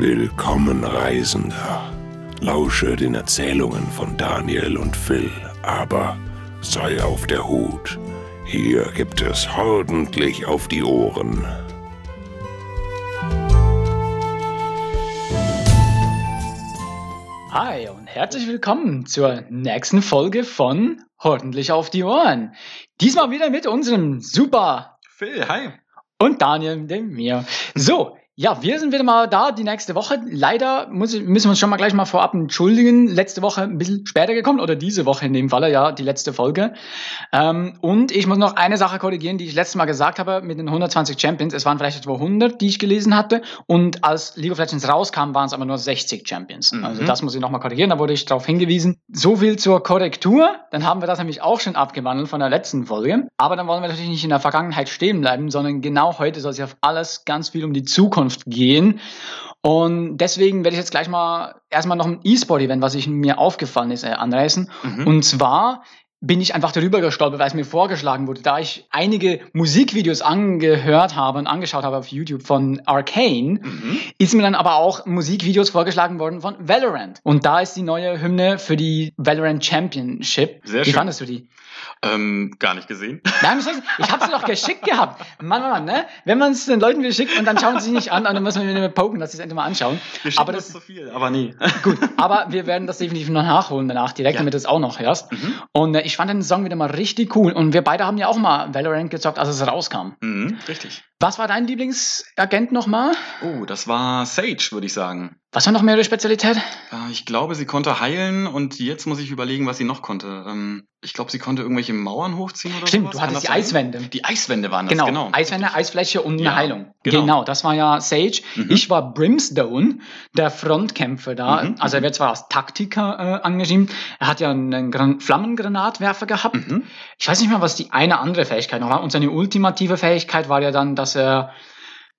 Willkommen, Reisender. Lausche den Erzählungen von Daniel und Phil, aber sei auf der Hut. Hier gibt es ordentlich auf die Ohren. Hi und herzlich willkommen zur nächsten Folge von Ordentlich auf die Ohren. Diesmal wieder mit unserem super Phil, hi. und Daniel, dem mir. So, ja, wir sind wieder mal da die nächste Woche. Leider muss, müssen wir uns schon mal gleich mal vorab entschuldigen. Letzte Woche ein bisschen später gekommen oder diese Woche in dem Falle, ja, die letzte Folge. Ähm, und ich muss noch eine Sache korrigieren, die ich letztes Mal gesagt habe mit den 120 Champions. Es waren vielleicht etwa 100, die ich gelesen hatte. Und als League of Legends rauskam, waren es aber nur 60 Champions. Mhm. Also das muss ich nochmal korrigieren, da wurde ich darauf hingewiesen. So viel zur Korrektur. Dann haben wir das nämlich auch schon abgewandelt von der letzten Folge. Aber dann wollen wir natürlich nicht in der Vergangenheit stehen bleiben, sondern genau heute soll es ja auf alles ganz viel um die Zukunft gehen. Und deswegen werde ich jetzt gleich mal erstmal noch ein E-Sport-Event, was ich mir aufgefallen ist, äh, anreißen. Mhm. Und zwar bin ich einfach darüber gestolpert, weil es mir vorgeschlagen wurde, da ich einige Musikvideos angehört habe und angeschaut habe auf YouTube von Arcane, Mhm. ist mir dann aber auch Musikvideos vorgeschlagen worden von Valorant. Und da ist die neue Hymne für die Valorant Championship. Sehr Wie schön. fandest du die? Ähm, gar nicht gesehen. Nein, ich habe sie doch geschickt gehabt. Mann, Mann, Mann, ne? Wenn man es den Leuten geschickt und dann schauen sie sich nicht an und dann muss man wieder poken, dass sie es endlich mal anschauen. Wir Aber das- das zu viel, aber nee. Gut, aber wir werden das definitiv noch nachholen danach, direkt, Ja. damit du es auch noch hörst. Mhm. Und äh, ich fand den Song wieder mal richtig cool. Und wir beide haben ja auch mal Valorant gezockt, als es rauskam. Mhm, richtig. Was war dein Lieblingsagent nochmal? Oh, das war Sage, würde ich sagen. Was war noch mehr ihre Spezialität? Äh, Ich glaube, sie konnte heilen und jetzt muss ich überlegen, was sie noch konnte. Ähm, Ich glaube, sie konnte irgendwelche Mauern hochziehen oder Stimmt, sowas. du hattest die sein? Eiswände. Die Eiswände waren das, Genau, genau. Eiswände, Richtig. Eisfläche und eine Ja, Heilung. Genau. genau. das war ja Sage. Mhm. Ich war Brimstone, der Frontkämpfer da. Mhm, Also er mhm. wird zwar als Taktiker äh, angeschrieben, er hat ja einen Gran Flammengranatwerfer gehabt. Mhm. Ich weiß nicht mehr, was die eine andere Fähigkeit noch war. Und seine ultimative Fähigkeit war ja dann, dass er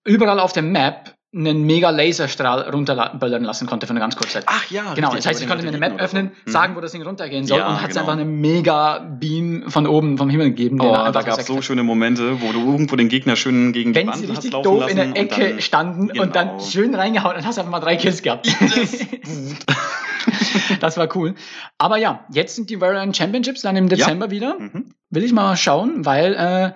überall auf der Map einen mega Laserstrahl runterböllern lassen konnte für eine ganz kurze Zeit. Ach ja, Genau, richtig, das heißt, ich konnte mir eine Map öffnen, so. Mhm. sagen, wo das Ding runtergehen soll Ja, und hat es genau. einfach einen mega Beam von oben vom Himmel gegeben. Oh, da gab es so schöne Momente, wo du irgendwo den Gegner schön gegen die wenn Wand sie hast richtig laufen doof in der und Ecke dann- standen und dann Genau. schön reingehauen und hast einfach mal drei Kills gehabt. das war cool. Aber ja, jetzt sind die Valorant Championships dann im Dezember wieder. Mhm. Will ich mal schauen, weil äh,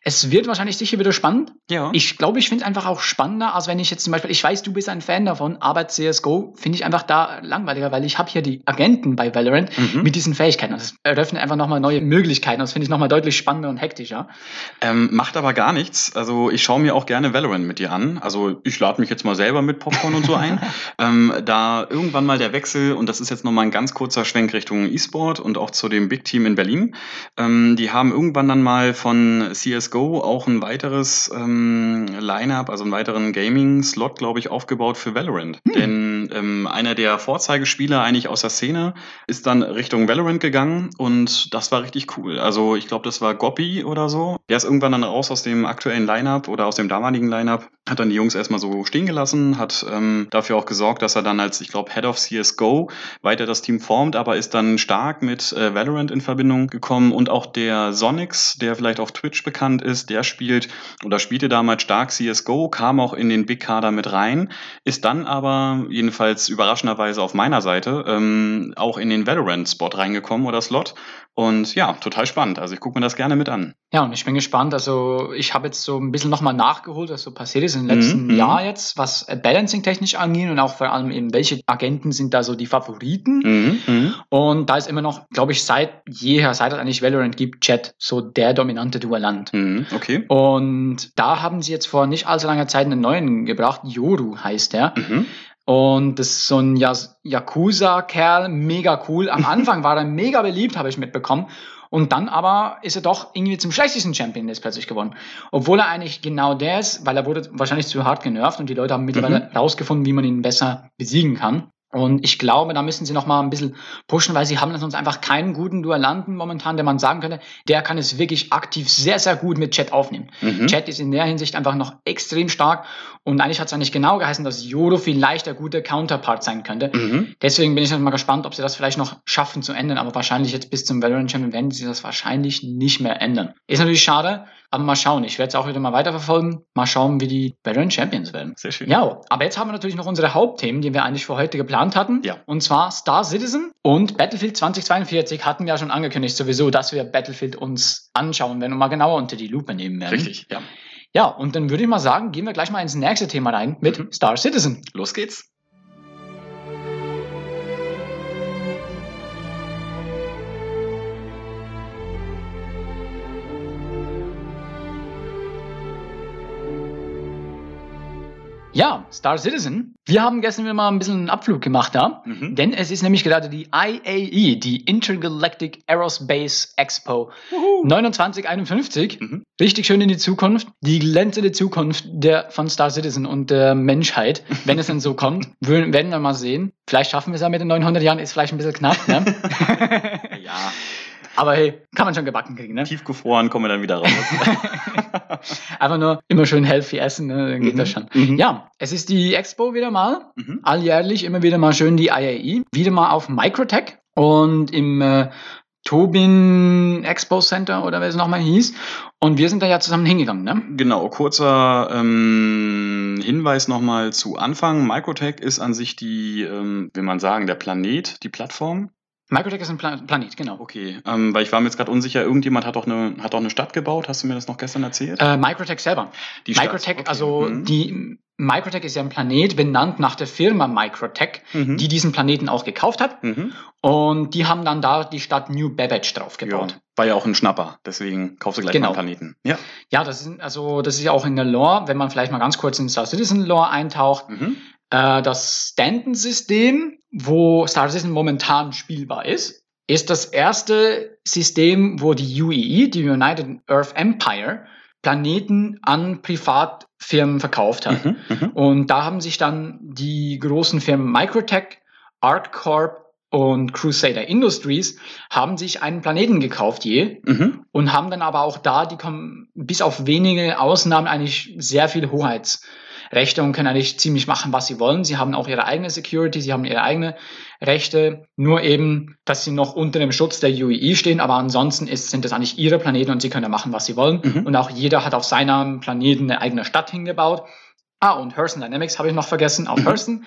es wird wahrscheinlich sicher wieder spannend. Ja. Ich glaube, ich finde es einfach auch spannender, als wenn ich jetzt zum Beispiel, ich weiß, du bist ein Fan davon, aber CSGO finde ich einfach da langweiliger, weil ich habe hier die Agenten bei Valorant Mhm. mit diesen Fähigkeiten. Das eröffnet einfach nochmal neue Möglichkeiten. Das finde ich nochmal deutlich spannender und hektischer. Ähm, macht aber gar nichts. Also ich schaue mir auch gerne Valorant mit dir an. Also ich lade mich jetzt mal selber mit Popcorn und so ein. ähm, da irgendwann mal der Wechsel, und das ist jetzt nochmal ein ganz kurzer Schwenk Richtung E-Sport und auch zu dem Big Team in Berlin. Ähm, die haben irgendwann dann mal von CSGO auch ein weiteres ähm, Line-Up, also einen weiteren Gaming-Slot, glaube ich, aufgebaut für Valorant. Denn ähm, einer der Vorzeigespieler eigentlich aus der Szene ist dann Richtung Valorant gegangen und das war richtig cool. Also ich glaube, das war Goppy oder so. Der ist irgendwann dann raus aus dem aktuellen Lineup oder aus dem damaligen Lineup, hat dann die Jungs erstmal so stehen gelassen, hat ähm, dafür auch gesorgt, dass er dann als, ich glaube, Head of CSGO weiter das Team formt, aber ist dann stark mit äh, Valorant in Verbindung gekommen und auch der Sonics, der vielleicht auf Twitch bekannt ist, der spielt oder spielte damals stark CSGO, kam auch in den Big Kader mit rein, ist dann aber jedenfalls überraschenderweise auf meiner Seite ähm, auch in den Valorant-Spot reingekommen oder Slot. Und ja, total spannend. Also ich gucke mir das gerne mit an. Ja, und ich bin gespannt. Also, ich habe jetzt so ein bisschen nochmal nachgeholt, was so passiert ist im letzten Mhm, mhm. Jahr jetzt, was äh, Balancing technisch angeht und auch vor allem eben, welche Agenten sind da so die Favoriten. Mhm, mhm. Und da ist immer noch, glaube ich, seit jeher, seit es eigentlich Valorant gibt, Chat so der dominante Duellant. Mhm, okay. Und da haben sie jetzt vor nicht allzu langer Zeit einen neuen gebracht. Yoru heißt der. Mhm. Und das ist so ein Yakuza-Kerl, mega cool. Am Anfang war er mega beliebt, habe ich mitbekommen. Und dann aber ist er doch irgendwie zum schlechtesten Champion jetzt plötzlich geworden. Obwohl er eigentlich genau der ist, weil er wurde wahrscheinlich zu hart genervt und die Leute haben mittlerweile rausgefunden, wie man ihn besser besiegen kann. Und ich glaube, da müssen sie noch mal ein bisschen pushen, weil sie haben sonst einfach keinen guten Duellanten momentan, der man sagen könnte, der kann es wirklich aktiv sehr, sehr gut mit Chat aufnehmen. Mhm. Chat ist in der Hinsicht einfach noch extrem stark und eigentlich hat es eigentlich genau geheißen, dass Yodo vielleicht der gute Counterpart sein könnte. Mhm. Deswegen bin ich noch mal gespannt, ob sie das vielleicht noch schaffen zu ändern, aber wahrscheinlich jetzt bis zum Valorant Champion werden sie das wahrscheinlich nicht mehr ändern. Ist natürlich schade, Aber mal schauen, ich werde es auch wieder mal weiterverfolgen. Mal schauen, wie die Veteran Champions werden. Sehr schön. Ja, aber jetzt haben wir natürlich noch unsere Hauptthemen, die wir eigentlich für heute geplant hatten. Ja. Und zwar Star Citizen und Battlefield 2042 hatten wir ja schon angekündigt sowieso, dass wir Battlefield uns anschauen werden und mal genauer unter die Lupe nehmen werden. Richtig, ja. Ja, und dann würde ich mal sagen, gehen wir gleich mal ins nächste Thema rein mit Mhm. Star Citizen. Los geht's. Ja, Star Citizen. Wir haben gestern wieder mal ein bisschen einen Abflug gemacht da. Mhm. Denn es ist nämlich gerade die IAE, die Intergalactic Aerospace Expo 2951. Mhm. Richtig schön in die Zukunft. Die glänzende Zukunft der, von Star Citizen und der Menschheit. Wenn es denn so kommt, werden wir mal sehen. Vielleicht schaffen wir es ja mit den 900 Jahren, ist vielleicht ein bisschen knapp. Ne? Ja, Aber hey, kann man schon gebacken kriegen. Ne? tiefgefroren, kommen wir dann wieder raus. Einfach nur immer schön healthy essen, ne? dann geht Mhm. das schon. Mhm. Ja, es ist die Expo wieder mal. Mhm. alljährlich immer wieder mal schön die IAE, wieder mal auf Microtech und im äh, Tobin Expo Center oder wie es nochmal hieß. Und wir sind da ja zusammen hingegangen, ne? Genau, kurzer ähm, Hinweis nochmal zu Anfang. Microtech ist an sich die, ähm, will man sagen, der Planet, die Plattform. Microtech ist ein Pla Planet, genau. Okay, ähm, weil ich war mir jetzt gerade unsicher, irgendjemand hat doch eine, hat doch eine Stadt gebaut. Hast du mir das noch gestern erzählt? Äh, Microtech selber. die Stadt. Microtech, Okay. also Mhm. die Microtech ist ja ein Planet benannt nach der Firma Microtech, Mhm. die diesen Planeten auch gekauft hat. Mhm. Und die haben dann da die Stadt New Babbage drauf Ja, gebaut. war ja auch ein Schnapper, deswegen kaufst du gleich Genau. mal einen Planeten. Ja. Ja, das ist also das ist ja auch in der Lore, wenn man vielleicht mal ganz kurz in Star Citizen Lore eintaucht, Mhm. Äh, das Stanton-System, wo Star Citizen momentan spielbar ist, ist das erste System, wo die UEE, die United Earth Empire, Planeten an Privatfirmen verkauft hat. Mhm. Mhm. Und da haben sich dann die großen Firmen Microtech, ArcCorp und Crusader Industries haben sich einen Planeten gekauft je Mhm. und haben dann aber auch da, die kommen bis auf wenige Ausnahmen eigentlich sehr viel Hoheitsrechte und können eigentlich ziemlich machen, was sie wollen. Sie haben auch ihre eigene Security, sie haben ihre eigene Rechte, nur eben, dass sie noch unter dem Schutz der UEE stehen, aber ansonsten ist, sind das eigentlich ihre Planeten und sie können machen, was sie wollen. Mhm. Und auch jeder hat auf seinem Planeten eine eigene Stadt hingebaut. Ah, und Hurston Dynamics habe ich noch vergessen, auf Mhm. Hurston.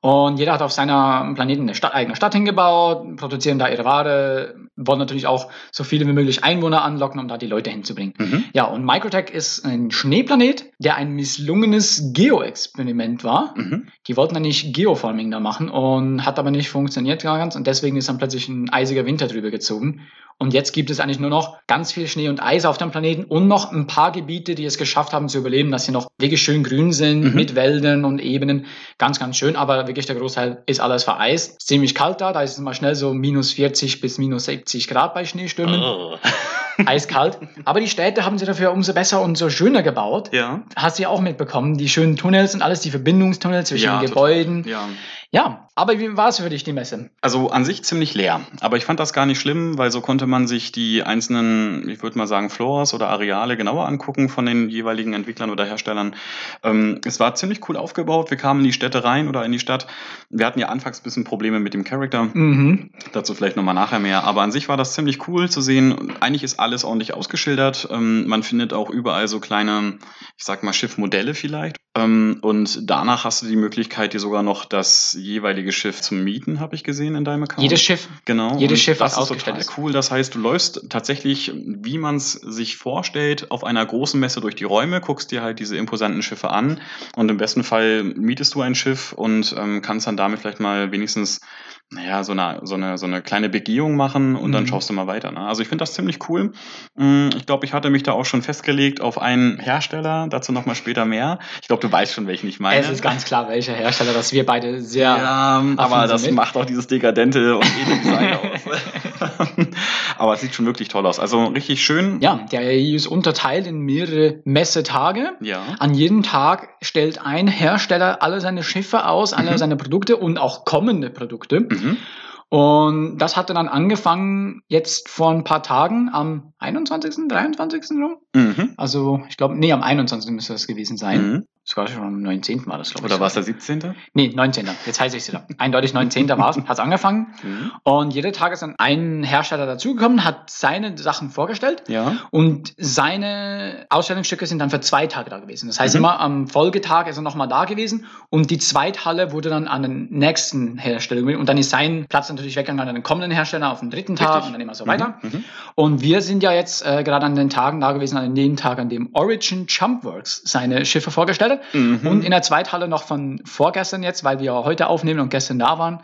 Und jeder hat auf seiner Planeten eine Stadt, eigene Stadt hingebaut, produzieren da ihre Ware, wollen natürlich auch so viele wie möglich Einwohner anlocken, um da die Leute hinzubringen. Mhm. Ja, und Microtech ist ein Schneeplanet, der ein misslungenes Geo-Experiment war. Mhm. Die wollten eigentlich Geoforming da machen und hat aber nicht funktioniert ganz und deswegen ist dann plötzlich ein eisiger Winter drüber gezogen. Und jetzt gibt es eigentlich nur noch ganz viel Schnee und Eis auf dem Planeten und noch ein paar Gebiete, die es geschafft haben zu überleben, dass sie noch wirklich schön grün sind, Mhm. mit Wäldern und Ebenen. Ganz, ganz schön, aber wirklich der Großteil ist alles vereist. Ist ziemlich kalt da, da ist es mal schnell so minus 40 bis minus 70 Grad bei Schneestürmen. Oh. Eiskalt. Aber die Städte haben sie dafür umso besser und so schöner gebaut. Ja. Hast du ja auch mitbekommen, die schönen Tunnels und alles, die Verbindungstunnels zwischen Ja, den total. Gebäuden. Ja. Ja, aber wie war es für dich, die Messe? Also an sich ziemlich leer. Aber ich fand das gar nicht schlimm, weil so konnte man sich die einzelnen, ich würde mal sagen, Floors oder Areale genauer angucken von den jeweiligen Entwicklern oder Herstellern. Ähm, es war ziemlich cool aufgebaut. Wir kamen in die Städte rein oder in die Stadt. Wir hatten ja anfangs ein bisschen Probleme mit dem Charakter. Mhm. Dazu vielleicht nochmal nachher mehr. Aber an sich war das ziemlich cool zu sehen. Eigentlich ist alles ordentlich ausgeschildert. Ähm, man findet auch überall so kleine, ich sag mal, Schiffmodelle vielleicht. Ähm, und danach hast du die Möglichkeit, dir sogar noch das jeweilige Schiff zu mieten, habe ich gesehen in deinem Account. Jedes Schiff. Genau. jedes Schiff, das ist total cool. Das heißt, du läufst tatsächlich, wie man es sich vorstellt, auf einer großen Messe durch die Räume, guckst dir halt diese imposanten Schiffe an und im besten Fall mietest du ein Schiff und ähm, kannst dann damit vielleicht mal wenigstens naja, so eine, so eine, so eine kleine Begehung machen und dann Mhm. schaust du mal weiter. Ne? Also ich finde das ziemlich cool. Mm, Ich glaube, ich hatte mich da auch schon festgelegt auf einen Hersteller, dazu nochmal später mehr. Ich glaube, du weißt schon, welchen ich meine. Es ist ganz klar, welcher Hersteller, dass wir beide sehr. Ja, aber Affen das mit. macht auch dieses dekadente und edle Design aus. aber es sieht schon wirklich toll aus. Also richtig schön. Ja, der AI ist unterteilt in mehrere Messetage. Ja. An jedem Tag stellt ein Hersteller alle seine Schiffe aus, alle Mhm. seine Produkte und auch kommende Produkte. Mhm. Mm-hmm. Und das hatte dann angefangen jetzt vor ein paar Tagen am 21., 23. rum. Mhm. Also ich glaube, nee, am 21. müsste das gewesen sein. Mhm. Das war schon am 19. war das, glaube ich. Oder war es der 17.? Nee, 19. Jetzt heiße ich es wieder. Eindeutig 19. war es, hat es angefangen. Mhm. Und jeder Tag ist dann ein Hersteller dazugekommen, hat seine Sachen vorgestellt. Ja. Und seine Ausstellungsstücke sind dann für zwei Tage da gewesen. Das heißt, Mhm. immer am Folgetag ist er nochmal da gewesen und die Zweithalle wurde dann an den nächsten Hersteller. Und dann ist sein Platz natürlich weggegangen an den kommenden Hersteller auf den dritten Tag Richtig. und dann immer so weiter. Mhm. Und wir sind ja jetzt äh, gerade an den Tagen da gewesen, an dem Tag, an dem Origin Jumpworks seine Schiffe vorgestellt hat. Mhm. Und in der Zweithalle noch von vorgestern jetzt, weil wir heute aufnehmen und gestern da waren.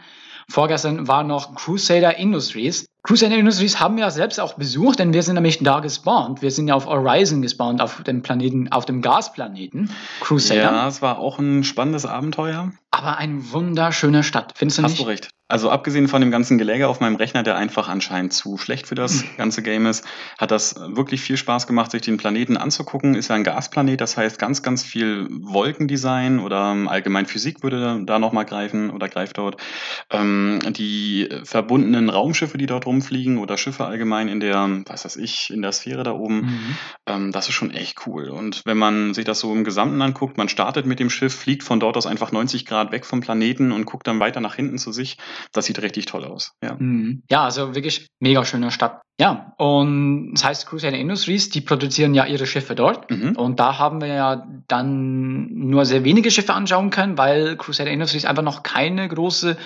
Vorgestern war noch Crusader Industries. Crusader Industries haben wir selbst auch besucht, denn wir sind nämlich da gespawnt. Wir sind ja auf Horizon gespawnt, auf dem Planeten, auf dem Gasplaneten Crusader. Ja, es war auch ein spannendes Abenteuer. Aber eine wunderschöne Stadt, findest du Hast nicht? du recht. Also abgesehen von dem ganzen Geläger auf meinem Rechner, der einfach anscheinend zu schlecht für das ganze Game ist, hat das wirklich viel Spaß gemacht, sich den Planeten anzugucken. Ist ja ein Gasplanet, das heißt ganz, ganz viel Wolkendesign oder ähm, allgemein Physik würde da nochmal greifen oder greift dort. Ähm, die verbundenen Raumschiffe, die dort rumfliegen oder Schiffe allgemein in der, was weiß ich, in der Sphäre da oben, Mhm. ähm, das ist schon echt cool. Und wenn man sich das so im Gesamten anguckt, man startet mit dem Schiff, fliegt von dort aus einfach 90 Grad weg vom Planeten und guckt dann weiter nach hinten zu sich. Das sieht richtig toll aus. Ja. Mhm. Ja, also wirklich mega schöne Stadt. Ja, und das heißt Crusader Industries, die produzieren ja ihre Schiffe dort. Mhm. Und da haben wir ja dann nur sehr wenige Schiffe anschauen können, weil Crusader Industries einfach noch keine große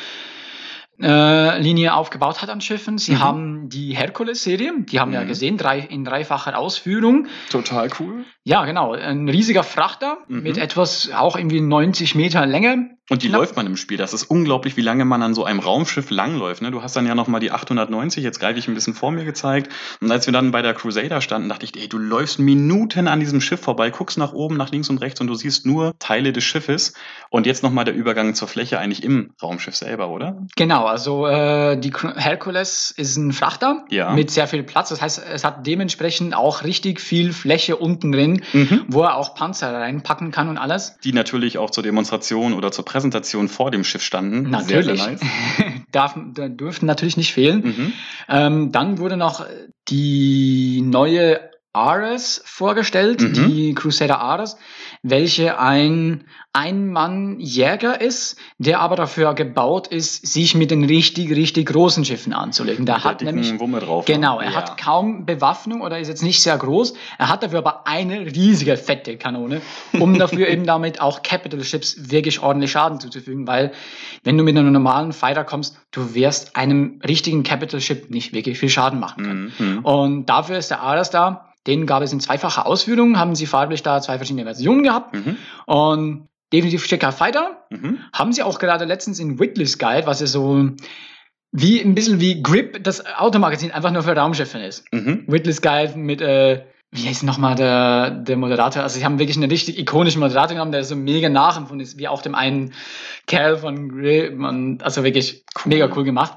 äh, Linie aufgebaut hat an Schiffen. Sie Mhm. haben die Hercules-Serie, die haben wir ja Mhm. gesehen, drei, in dreifacher Ausführung. Total cool. Ja, genau, ein riesiger Frachter Mhm. mit etwas auch irgendwie 90 Meter Länge. Und die Knapp. läuft man im Spiel. Das ist unglaublich, wie lange man an so einem Raumschiff langläuft. Ne? Du hast dann ja nochmal die 890, jetzt greife ich ein bisschen vor mir gezeigt. Und als wir dann bei der Crusader standen, dachte ich, ey, du läufst Minuten an diesem Schiff vorbei, guckst nach oben, nach links und rechts und du siehst nur Teile des Schiffes. Und jetzt nochmal der Übergang zur Fläche eigentlich im Raumschiff selber, oder? Genau, also äh, die Hercules ist ein Frachter Ja. mit sehr viel Platz. Das heißt, es hat dementsprechend auch richtig viel Fläche unten drin, Mhm. wo er auch Panzer reinpacken kann und alles. Die natürlich auch zur Demonstration oder zur Präsentation vor dem Schiff standen. Natürlich. Sehr, sehr nice. Darf, da dürften natürlich nicht fehlen. Mhm. Ähm, dann wurde noch die neue Ares vorgestellt, Mhm. die Crusader Ares, welche ein Ein-Mann-Jäger ist, der aber dafür gebaut ist, sich mit den richtig, richtig großen Schiffen anzulegen. Der Mit der hat dicken nämlich Wumme drauf. ne? Genau, er Ja. hat kaum Bewaffnung oder ist jetzt nicht sehr groß. Er hat dafür aber eine riesige, fette Kanone, um dafür eben damit auch Capital Ships wirklich ordentlich Schaden zuzufügen, weil wenn du mit einem normalen Fighter kommst, du wirst einem richtigen Capital Ship nicht wirklich viel Schaden machen können. Mhm. Und dafür ist der Ares da. Den gab es in zweifacher Ausführung, haben sie farblich da zwei verschiedene Versionen gehabt. Mhm. Und definitiv schicker Fighter. Mhm. Haben sie auch gerade letztens in Whitley's Guide, was ja so wie ein bisschen wie Grip, das Automagazin einfach nur für Raumschiffe ist. Mhm. Whitley's Guide mit, äh, wie heißt nochmal der, der Moderator? Also, sie haben wirklich einen richtig ikonischen Moderator genommen, der so mega nachempfunden ist, wie auch dem einen Kerl von Grip. Und also wirklich Cool. mega cool gemacht.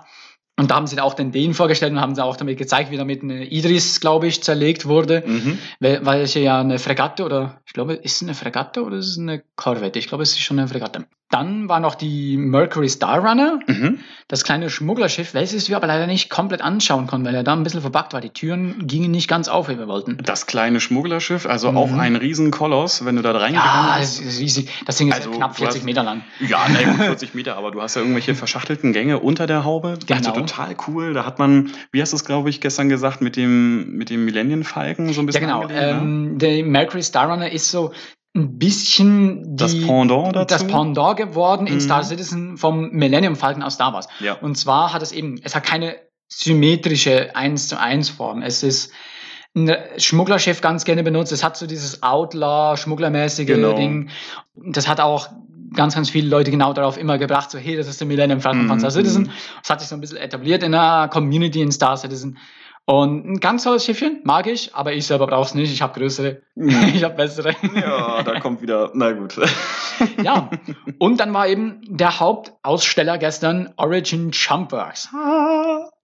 Und da haben sie auch den Dänen vorgestellt und haben sie auch damit gezeigt, wie damit eine Idris, glaube ich, zerlegt wurde, Mhm. wel- welche ja eine Fregatte oder, ich glaube, ist es eine Fregatte oder ist es eine Korvette? Ich glaube, es ist schon eine Fregatte. Dann war noch die Mercury Star Runner, Mhm. das kleine Schmugglerschiff, welches wir aber leider nicht komplett anschauen konnten, weil er da ein bisschen verbuggt war. Die Türen gingen nicht ganz auf, wie wir wollten. Das kleine Schmugglerschiff, also Mhm. auch ein Riesenkoloss, wenn du da reingegangen Ja, bist. es ist riesig. Das Ding ist Also, knapp du 40 hast- Meter lang. Ja, ne, gut, 40 Meter, aber du hast ja irgendwelche verschachtelten Gänge unter der Haube. Das Genau. total cool. Da hat man, wie hast du es, glaube ich, gestern gesagt, mit dem, mit dem Millennium Falcon so ein Ja, bisschen genau. angelehnt, ne? Ähm, der Mercury Star Runner ist so ein bisschen Das die, Pendant dazu? das Pendant geworden in Mhm. Star Citizen vom Millennium Falcon aus Star Wars. Ja. Und zwar hat es eben, es hat keine symmetrische 1 zu 1 Form. Es ist ein Schmugglerschiff ganz gerne benutzt. Es hat so dieses Outlaw-Schmugglermäßige Genau. Ding. Das hat auch ganz, ganz viele Leute genau darauf immer gebracht, so, hey, das ist der Millennium Falcon von Mhm. Star Citizen. Das hat sich so ein bisschen etabliert in der Community in Star Citizen. Und ein ganz tolles Schiffchen, mag ich, aber ich selber brauche es nicht. Ich habe größere, Mhm. ich habe bessere. Ja, da kommt wieder, na gut. Ja, und dann war eben der Hauptaussteller gestern Origin Jumpworks.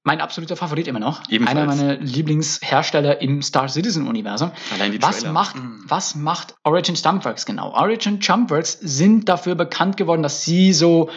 Mein absoluter Favorit immer noch. Ebenfalls. Einer meiner Lieblingshersteller im Star Citizen Universum. Allein die Was Trailer. macht, Mhm. was macht Origin Jumpworks genau? Origin Jumpworks sind dafür bekannt geworden, dass sie so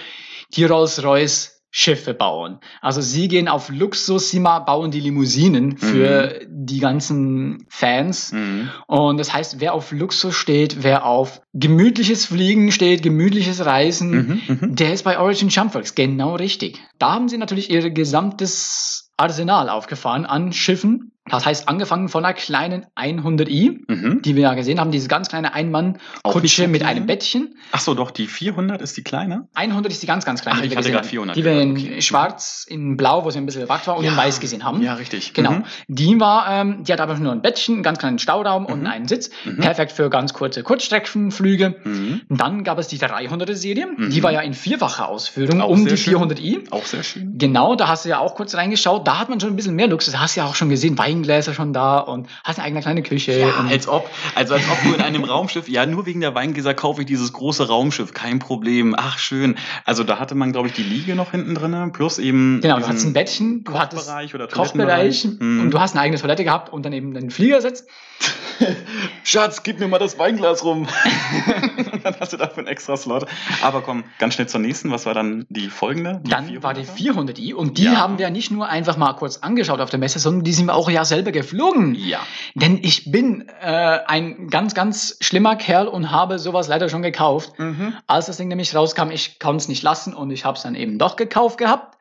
die Rolls-Royce Schiffe bauen. Also sie gehen auf Luxus, sie mal bauen die Limousinen für die ganzen Fans. Mhm. Und das heißt, wer auf Luxus steht, wer auf gemütliches Fliegen steht, gemütliches Reisen, Mhm. Mhm. der ist bei Origin Jumpworks genau richtig. Da haben sie natürlich ihr gesamtes Arsenal aufgefahren an Schiffen. Das heißt, angefangen von einer kleinen 100i, Mhm. die wir ja gesehen haben, diese ganz kleine Einmann-Kutsche mit einem Bettchen. Ach so, doch, die 400 ist die kleine? 100 ist die ganz, ganz kleine, Ach, die ich wir hatte haben. 400 Die wir in okay. schwarz, in blau, wo sie ein bisschen überwacht war, und in weiß gesehen haben. Ja, richtig. Genau. Mhm. Die war, ähm, die hat einfach nur ein Bettchen, einen ganz kleinen Stauraum und Mhm. einen Sitz. Mhm. Perfekt für ganz kurze Kurzstreckenflüge. Mhm. Und Dann gab es die 300er Serie. Mhm. Die war ja in vierfacher Ausführung Auch um die schön. 400i. Auch sehr schön. Genau, da hast du ja auch kurz reingeschaut. Da hat man schon ein bisschen mehr Luxus. Da hast du ja auch schon gesehen, Weingläser schon da und hast eine eigene kleine Küche. und als ob, also als ob du in einem Raumschiff, ja, nur wegen der Weingläser kaufe ich dieses große Raumschiff, kein Problem. Ach, schön. Also da hatte man, glaube ich, die Liege noch hinten drin, plus eben. genau, du hattest ein Bettchen, du hattest Kochbereich oder Kochbereich. Mhm. und du hast eine eigene Toilette gehabt und dann eben einen Fliegersitz. Schatz, gib mir mal das Weinglas rum. dann hast du dafür einen extra Slot. Aber komm, ganz schnell zur nächsten. Was war dann die folgende? Die Dann war die 400er? 400i und die Ja. haben wir nicht nur einfach mal kurz angeschaut auf der Messe, sondern die sind wir auch ja selber geflogen. Ja. Denn ich bin äh, ein ganz, ganz schlimmer Kerl und habe sowas leider schon gekauft. Mhm. Als das Ding nämlich rauskam, ich konnte es nicht lassen und ich habe es dann eben doch gekauft gehabt.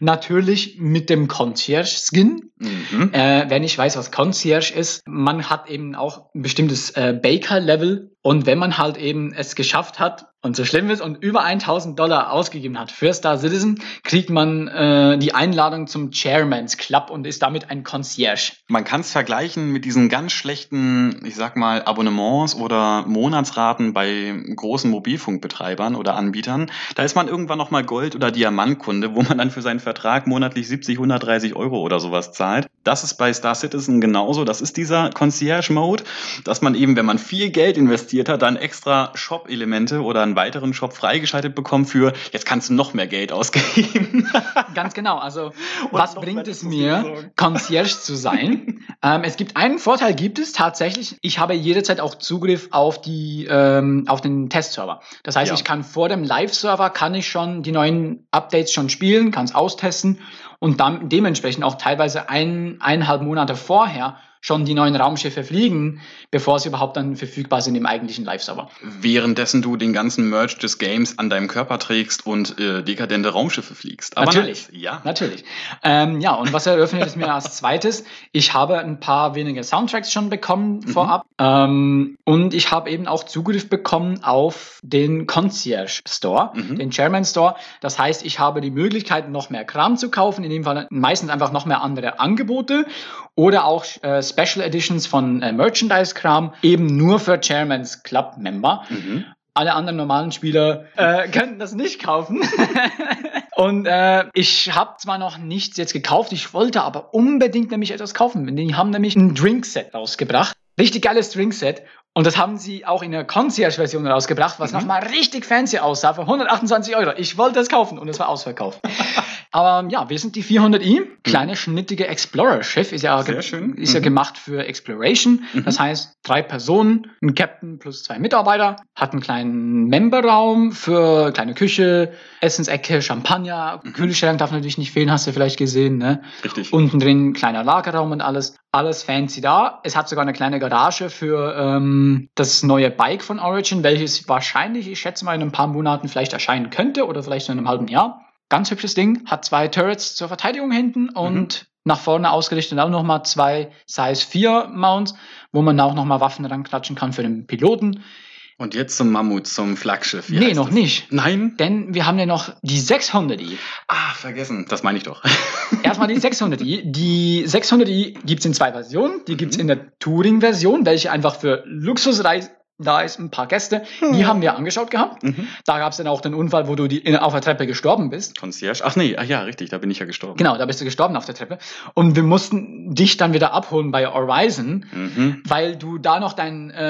Natürlich mit dem Concierge-Skin. Mhm. Äh, wer nicht weiß, was Concierge ist, man hat eben auch ein bestimmtes äh, Baker-Level. Und wenn man halt eben es geschafft hat und so schlimm ist und über 1000 Dollar ausgegeben hat für Star Citizen, kriegt man äh, die Einladung zum Chairman's Club und ist damit ein Concierge. Man kann es vergleichen mit diesen ganz schlechten, ich sag mal, Abonnements oder Monatsraten bei großen Mobilfunkbetreibern oder Anbietern. Da ist man irgendwann nochmal Gold- oder Diamantkunde, wo man dann für seinen Vertrag monatlich 70, 130 Euro oder sowas zahlt. Das ist bei Star Citizen genauso. Das ist dieser Concierge-Mode, dass man eben, wenn man viel Geld investiert hat, dann extra Shop-Elemente oder einen weiteren Shop freigeschaltet bekommt für, jetzt kannst du noch mehr Geld ausgeben. Ganz genau. Also, Und was bringt es mir. Concierge zu sein? ähm, es gibt einen Vorteil, gibt es tatsächlich. Ich habe jederzeit auch Zugriff auf die, ähm, auf den Testserver. Das heißt, Ja. ich kann vor dem Live-Server kann ich schon die neuen Updates schon spielen, kann es austesten und dann dementsprechend auch teilweise ein, eineinhalb Monate vorher schon die neuen Raumschiffe fliegen, bevor sie überhaupt dann verfügbar sind im eigentlichen Live-Server. Währenddessen du den ganzen Merch des Games an deinem Körper trägst und äh, dekadente Raumschiffe fliegst. Natürlich. nice. Ja. Natürlich. Ähm, ja, und was eröffnet es mir als zweites? Ich habe ein paar wenige Soundtracks schon bekommen vorab. Ähm, und ich habe eben auch Zugriff bekommen auf den Concierge Store, Mhm. den Chairman Store. Das heißt, ich habe die Möglichkeit, noch mehr Kram zu kaufen, in dem Fall meistens einfach noch mehr andere Angebote oder auch äh, Special Editions von äh, Merchandise-Kram, eben nur für Chairman's Club-Member. Mhm. Alle anderen normalen Spieler äh, könnten das nicht kaufen. Und äh, ich habe zwar noch nichts jetzt gekauft, ich wollte aber unbedingt nämlich etwas kaufen. Die haben nämlich ein Drinkset rausgebracht. Richtig geiles Drinkset. Und das haben sie auch in der Concierge-Version rausgebracht, was Mhm. nochmal richtig fancy aussah, für 128 Euro. Ich wollte es kaufen und es war ausverkauft. Aber ja, wir sind die 400i, kleine schnittige Explorer-Schiff, ist ja, Sehr schön. ist ja Mhm. gemacht für Exploration. Mhm. Das heißt, drei Personen, ein Captain plus zwei Mitarbeiter, hat einen kleinen Memberraum für kleine Küche, Essensecke, Champagner, Mhm. Kühlschrank darf natürlich nicht fehlen, hast du vielleicht gesehen, ne? Richtig. Unten drin kleiner Lagerraum und alles. Alles fancy da. Es hat sogar eine kleine Garage für ähm, das neue Bike von Origin, welches wahrscheinlich, ich schätze mal, in ein paar Monaten vielleicht erscheinen könnte oder vielleicht in einem halben Jahr. Ganz hübsches Ding. Hat zwei Turrets zur Verteidigung hinten und nach vorne ausgerichtet auch nochmal zwei Size 4 Mounts, wo man auch nochmal Waffen ranklatschen kann für den Piloten. Und jetzt zum Mammut, zum Flaggschiff. Wie nee, noch das? nicht. Nein? Denn wir haben ja noch die 600i. Ah, vergessen. Das meine ich doch. Erstmal die 600i. Die 600i gibt es in zwei Versionen. Die gibt es in der Touring-Version, welche einfach für Luxusreisen da ist, ein paar Gäste. Die haben wir angeschaut gehabt. Mhm. Da gab es dann auch den Unfall, wo du die, in, auf der Treppe gestorben bist. Concierge. Ach nee, ah, ja, richtig, da bin ich ja gestorben. Genau, da bist du gestorben auf der Treppe. Und wir mussten dich dann wieder abholen bei Horizon, Mhm. weil du da noch dein äh,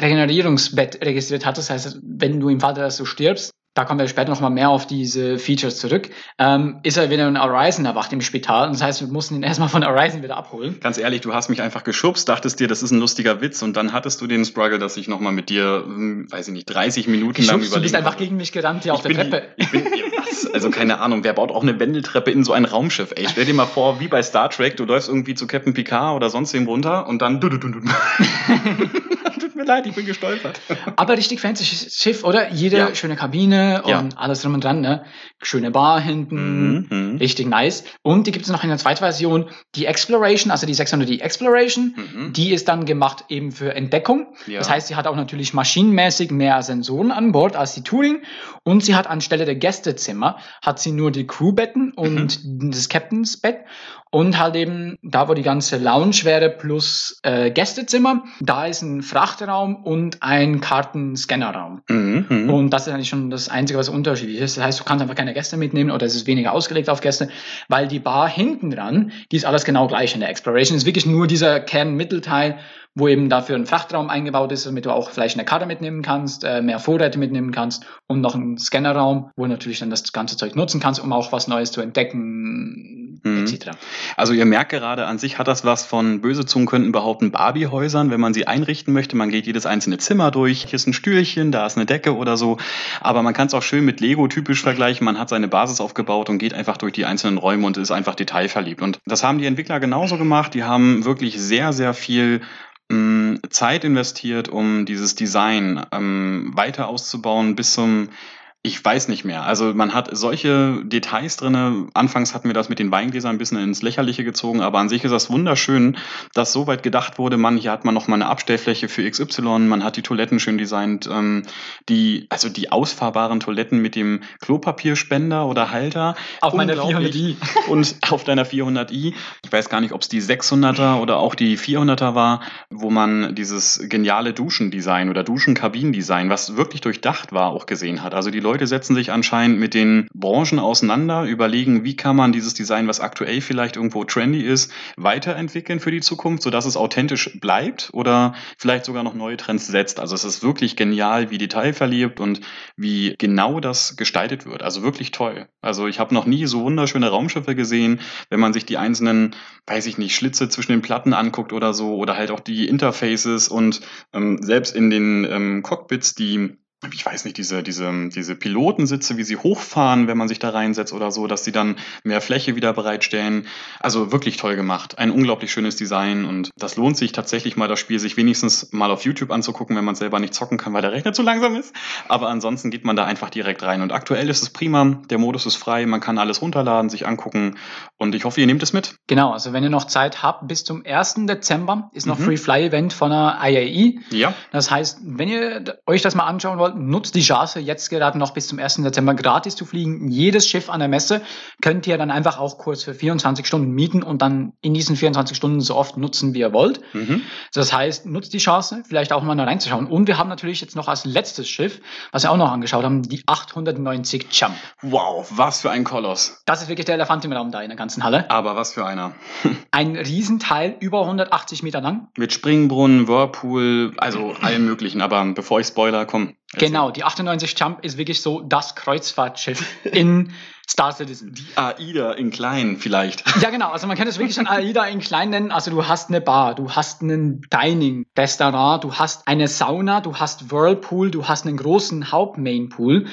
Regenerierungsbett registriert hattest. Das heißt, wenn du im Fall, dass du stirbst, da kommen wir später noch mal mehr auf diese Features zurück, ähm, ist er wieder in Horizon erwacht im Spital. Und das heißt, wir mussten ihn erstmal von Horizon wieder abholen. Ganz ehrlich, du hast mich einfach geschubst, dachtest dir, das ist ein lustiger Witz und dann hattest du den Struggle, dass ich nochmal mit dir, hm, weiß ich nicht, 30 Minuten lang Geschubst, du bist überlegen einfach habe. gegen mich gerannt hier auf ich der bin, Treppe. Ich bin, Was? Also keine Ahnung, wer baut auch eine Wendeltreppe in so ein Raumschiff? Ey, stell dir mal vor, wie bei Star Trek, du läufst irgendwie zu Captain Picard oder sonst wem runter und dann. Tut mir leid, ich bin gestolpert. Aber richtig fancy Schiff, oder? Jede ja. schöne Kabine und ja. alles drum und dran, ne? Schöne Bar hinten, mhm. richtig nice. Und die gibt es noch in der zweiten Version, die Exploration, also die 600 die Exploration, mhm. die ist dann gemacht eben für Entdeckung. Ja. Das heißt, sie hat auch natürlich maschinenmäßig mehr Sensoren an Bord als die Touring und sie hat anstelle der Gästezimmer, hat sie nur die Crewbetten und mhm. das Captain's Bett und halt eben da, wo die ganze Lounge wäre plus äh, Gästezimmer, da ist ein Frachtraum und ein Kartenscannerraum. Mhm, und das ist eigentlich schon das Einzige, was unterschiedlich ist. Das heißt, du kannst einfach keine Gäste mitnehmen oder es ist weniger ausgelegt auf Gäste, weil die Bar hinten dran, die ist alles genau gleich in der Exploration. Es ist wirklich nur dieser Kernmittelteil wo eben dafür ein Frachtraum eingebaut ist, damit du auch vielleicht eine Karte mitnehmen kannst, äh, mehr Vorräte mitnehmen kannst und noch einen Scannerraum, wo du natürlich dann das ganze Zeug nutzen kannst, um auch was Neues zu entdecken, mhm. etc. Also ihr merkt gerade, an sich hat das was von böse Zungen könnten behaupten Barbie-Häusern, wenn man sie einrichten möchte. Man geht jedes einzelne Zimmer durch, hier ist ein Stühlchen, da ist eine Decke oder so. Aber man kann es auch schön mit Lego typisch vergleichen. Man hat seine Basis aufgebaut und geht einfach durch die einzelnen Räume und ist einfach detailverliebt. Und das haben die Entwickler genauso gemacht. Die haben wirklich sehr, sehr viel Zeit investiert, um dieses Design ähm, weiter auszubauen bis zum ich weiß nicht mehr. Also man hat solche Details drinne. Anfangs hatten wir das mit den Weingläsern ein bisschen ins Lächerliche gezogen, aber an sich ist das wunderschön, dass so weit gedacht wurde, man, hier hat man noch mal eine Abstellfläche für XY, man hat die Toiletten schön designt, ähm, die, also die ausfahrbaren Toiletten mit dem Klopapierspender oder Halter. Auf meiner 400i. Und auf deiner 400i. Ich weiß gar nicht, ob es die 600er oder auch die 400er war, wo man dieses geniale Duschendesign oder Duschenkabinendesign, was wirklich durchdacht war, auch gesehen hat. Also die Leute setzen sich anscheinend mit den Branchen auseinander, überlegen, wie kann man dieses Design, was aktuell vielleicht irgendwo trendy ist, weiterentwickeln für die Zukunft, sodass es authentisch bleibt oder vielleicht sogar noch neue Trends setzt. Also es ist wirklich genial, wie detailverliebt und wie genau das gestaltet wird. Also wirklich toll. Also ich habe noch nie so wunderschöne Raumschiffe gesehen, wenn man sich die einzelnen, weiß ich nicht, Schlitze zwischen den Platten anguckt oder so oder halt auch die Interfaces und ähm, selbst in den ähm, Cockpits die ich weiß nicht, diese, diese, diese Pilotensitze, wie sie hochfahren, wenn man sich da reinsetzt oder so, dass sie dann mehr Fläche wieder bereitstellen. Also wirklich toll gemacht. Ein unglaublich schönes Design und das lohnt sich tatsächlich mal, das Spiel sich wenigstens mal auf YouTube anzugucken, wenn man selber nicht zocken kann, weil der Rechner zu langsam ist. Aber ansonsten geht man da einfach direkt rein. Und aktuell ist es prima, der Modus ist frei, man kann alles runterladen, sich angucken und ich hoffe, ihr nehmt es mit. Genau, also wenn ihr noch Zeit habt, bis zum 1. Dezember ist noch mhm. Free Fly Event von der IAE. Ja. Das heißt, wenn ihr euch das mal anschauen wollt, nutzt die Chance, jetzt gerade noch bis zum 1. Dezember gratis zu fliegen. Jedes Schiff an der Messe könnt ihr dann einfach auch kurz für 24 Stunden mieten und dann in diesen 24 Stunden so oft nutzen, wie ihr wollt. Mhm. Das heißt, nutzt die Chance, vielleicht auch mal da reinzuschauen. Und wir haben natürlich jetzt noch als letztes Schiff, was wir auch noch angeschaut haben, die 890 Jump. Wow, was für ein Koloss. Das ist wirklich der Elefant im Raum da in der ganzen Halle. Aber was für einer. ein Riesenteil, über 180 Meter lang. Mit Springbrunnen, Whirlpool, also allem möglichen. Aber bevor ich spoiler, komm, Genau, die 98 Jump ist wirklich so das Kreuzfahrtschiff in Star Citizen. Die AIDA in klein vielleicht. Ja, genau. Also man kann es wirklich schon AIDA in klein nennen. Also du hast eine Bar, du hast einen Dining-Restaurant, du hast eine Sauna, du hast Whirlpool, du hast einen großen Hauptmainpool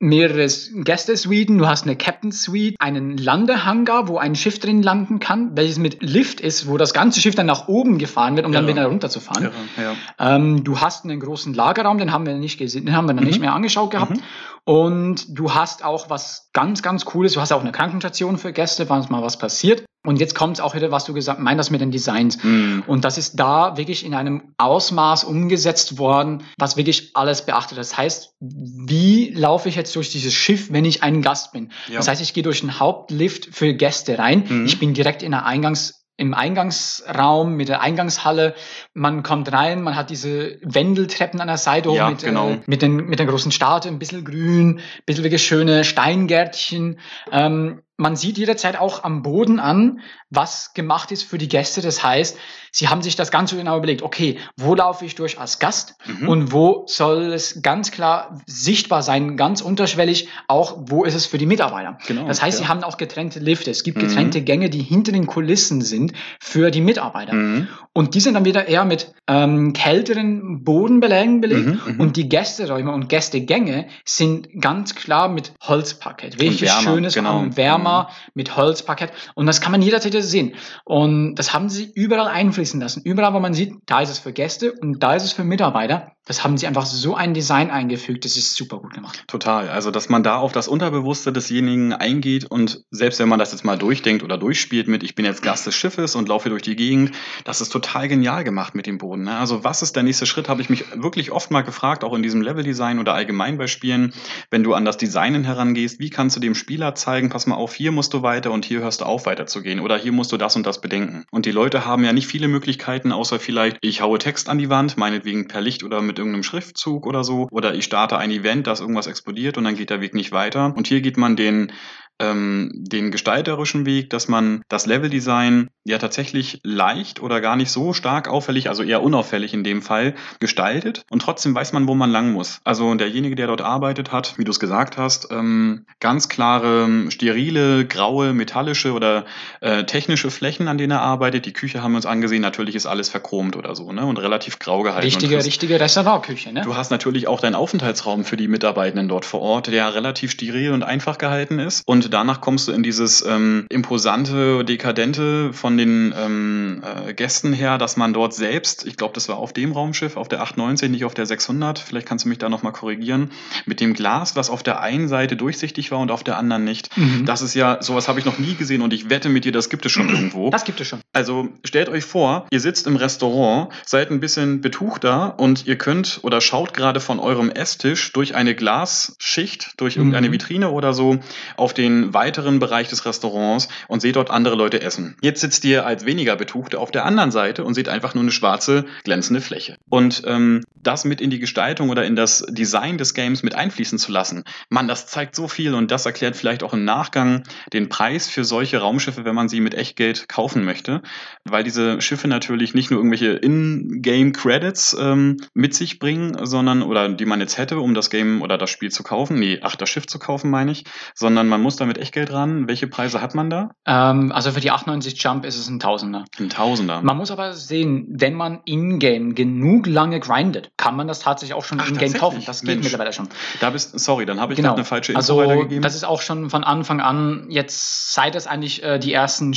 mehrere Gäste-Suiten, du hast eine Captain-Suite, einen Landehangar, wo ein Schiff drin landen kann, welches mit Lift ist, wo das ganze Schiff dann nach oben gefahren wird, um ja. dann wieder runterzufahren. Ja, ja. Ähm, du hast einen großen Lagerraum, den haben wir nicht gesehen, den haben wir dann mhm. nicht mehr angeschaut gehabt. Mhm. Und du hast auch was ganz, ganz Cooles. Du hast auch eine Krankenstation für Gäste, falls mal was passiert. Und jetzt kommt es auch wieder, was du gesagt meinst, mit den Designs. Mm. Und das ist da wirklich in einem Ausmaß umgesetzt worden, was wirklich alles beachtet. Das heißt, wie laufe ich jetzt durch dieses Schiff, wenn ich ein Gast bin? Ja. Das heißt, ich gehe durch einen Hauptlift für Gäste rein. Mm. Ich bin direkt in der Eingangs im Eingangsraum mit der Eingangshalle. Man kommt rein, man hat diese Wendeltreppen an der Seite ja, mit, genau. äh, mit, den, mit den großen Statuen, ein bisschen grün, ein bisschen wirklich schöne Steingärtchen. Ähm, man sieht jederzeit auch am Boden an, was gemacht ist für die Gäste. Das heißt, sie haben sich das ganz genau überlegt, okay, wo laufe ich durch als Gast Mhm. und wo soll es ganz klar sichtbar sein, ganz unterschwellig, auch wo ist es für die Mitarbeiter. Genau, das heißt, ja. sie haben auch getrennte Lifte. Es gibt Mhm. getrennte Gänge, die hinter den Kulissen sind für die Mitarbeiter. Mhm. Und die sind dann wieder eher mit ähm, kälteren Bodenbelägen belegt. Mhm, mhm. Und die Gästeräume und Gästegänge sind ganz klar mit Holzparkett. Wärmer, schönes, genau. wärmer mit Holzparkett. Und das kann man jederzeit sehen. Und das haben sie überall einfließen lassen. Überall, wo man sieht, da ist es für Gäste und da ist es für Mitarbeiter. Das haben sie einfach so ein Design eingefügt. Das ist super gut gemacht. Total. Also, dass man da auf das Unterbewusste desjenigen eingeht und selbst wenn man das jetzt mal durchdenkt oder durchspielt mit, ich bin jetzt Gast des Schiffes und laufe durch die Gegend, das ist total genial gemacht mit dem Boden. Ne? Also, was ist der nächste Schritt, habe ich mich wirklich oft mal gefragt, auch in diesem Leveldesign oder allgemein bei Spielen, wenn du an das Designen herangehst, wie kannst du dem Spieler zeigen, pass mal auf, hier musst du weiter und hier hörst du auf, weiterzugehen oder hier musst du das und das bedenken. Und die Leute haben ja nicht viele Möglichkeiten, außer vielleicht, ich haue Text an die Wand, meinetwegen per Licht oder mit irgendeinem Schriftzug oder so, oder ich starte ein Event, dass irgendwas explodiert und dann geht der Weg nicht weiter. Und hier geht man den ähm, den gestalterischen Weg, dass man das Leveldesign ja tatsächlich leicht oder gar nicht so stark auffällig, also eher unauffällig in dem Fall, gestaltet und trotzdem weiß man, wo man lang muss. Also derjenige, der dort arbeitet, hat, wie du es gesagt hast, ähm, ganz klare, sterile, graue, metallische oder äh, technische Flächen, an denen er arbeitet. Die Küche haben wir uns angesehen, natürlich ist alles verchromt oder so, ne? Und relativ grau gehalten. Richtige, trist. richtige Restaurantküche, ne? Du hast natürlich auch deinen Aufenthaltsraum für die Mitarbeitenden dort vor Ort, der relativ steril und einfach gehalten ist. Und danach kommst du in dieses ähm, imposante, dekadente von den ähm, äh, Gästen her, dass man dort selbst, ich glaube, das war auf dem Raumschiff, auf der 890, nicht auf der 600, vielleicht kannst du mich da nochmal korrigieren, mit dem Glas, was auf der einen Seite durchsichtig war und auf der anderen nicht. Mhm. Das ist ja, sowas habe ich noch nie gesehen und ich wette mit dir, das gibt es schon irgendwo. Das gibt es schon. Also stellt euch vor, ihr sitzt im Restaurant, seid ein bisschen betuchter und ihr könnt oder schaut gerade von eurem Esstisch durch eine Glasschicht, durch irgendeine Mhm. Vitrine oder so, auf den weiteren Bereich des Restaurants und seht dort andere Leute essen. Jetzt sitzt ihr als weniger Betuchte auf der anderen Seite und seht einfach nur eine schwarze, glänzende Fläche. Und ähm, das mit in die Gestaltung oder in das Design des Games mit einfließen zu lassen, man, das zeigt so viel und das erklärt vielleicht auch im Nachgang den Preis für solche Raumschiffe, wenn man sie mit Echtgeld kaufen möchte, weil diese Schiffe natürlich nicht nur irgendwelche In-Game-Credits ähm, mit sich bringen, sondern, oder die man jetzt hätte, um das Game oder das Spiel zu kaufen, nee, ach, das Schiff zu kaufen, meine ich, sondern man muss da mit Echtgeld ran. Welche Preise hat man da? Ähm, also für die 98 Jump ist es ein Tausender. Ein Tausender. Man muss aber sehen, wenn man in-game genug lange grindet, kann man das tatsächlich auch schon in-game kaufen. Das geht Mensch. mittlerweile schon. Da bist, sorry, dann habe ich Genau. eine falsche Info Also weitergegeben. das ist auch schon von Anfang an, jetzt seit es eigentlich äh, die ersten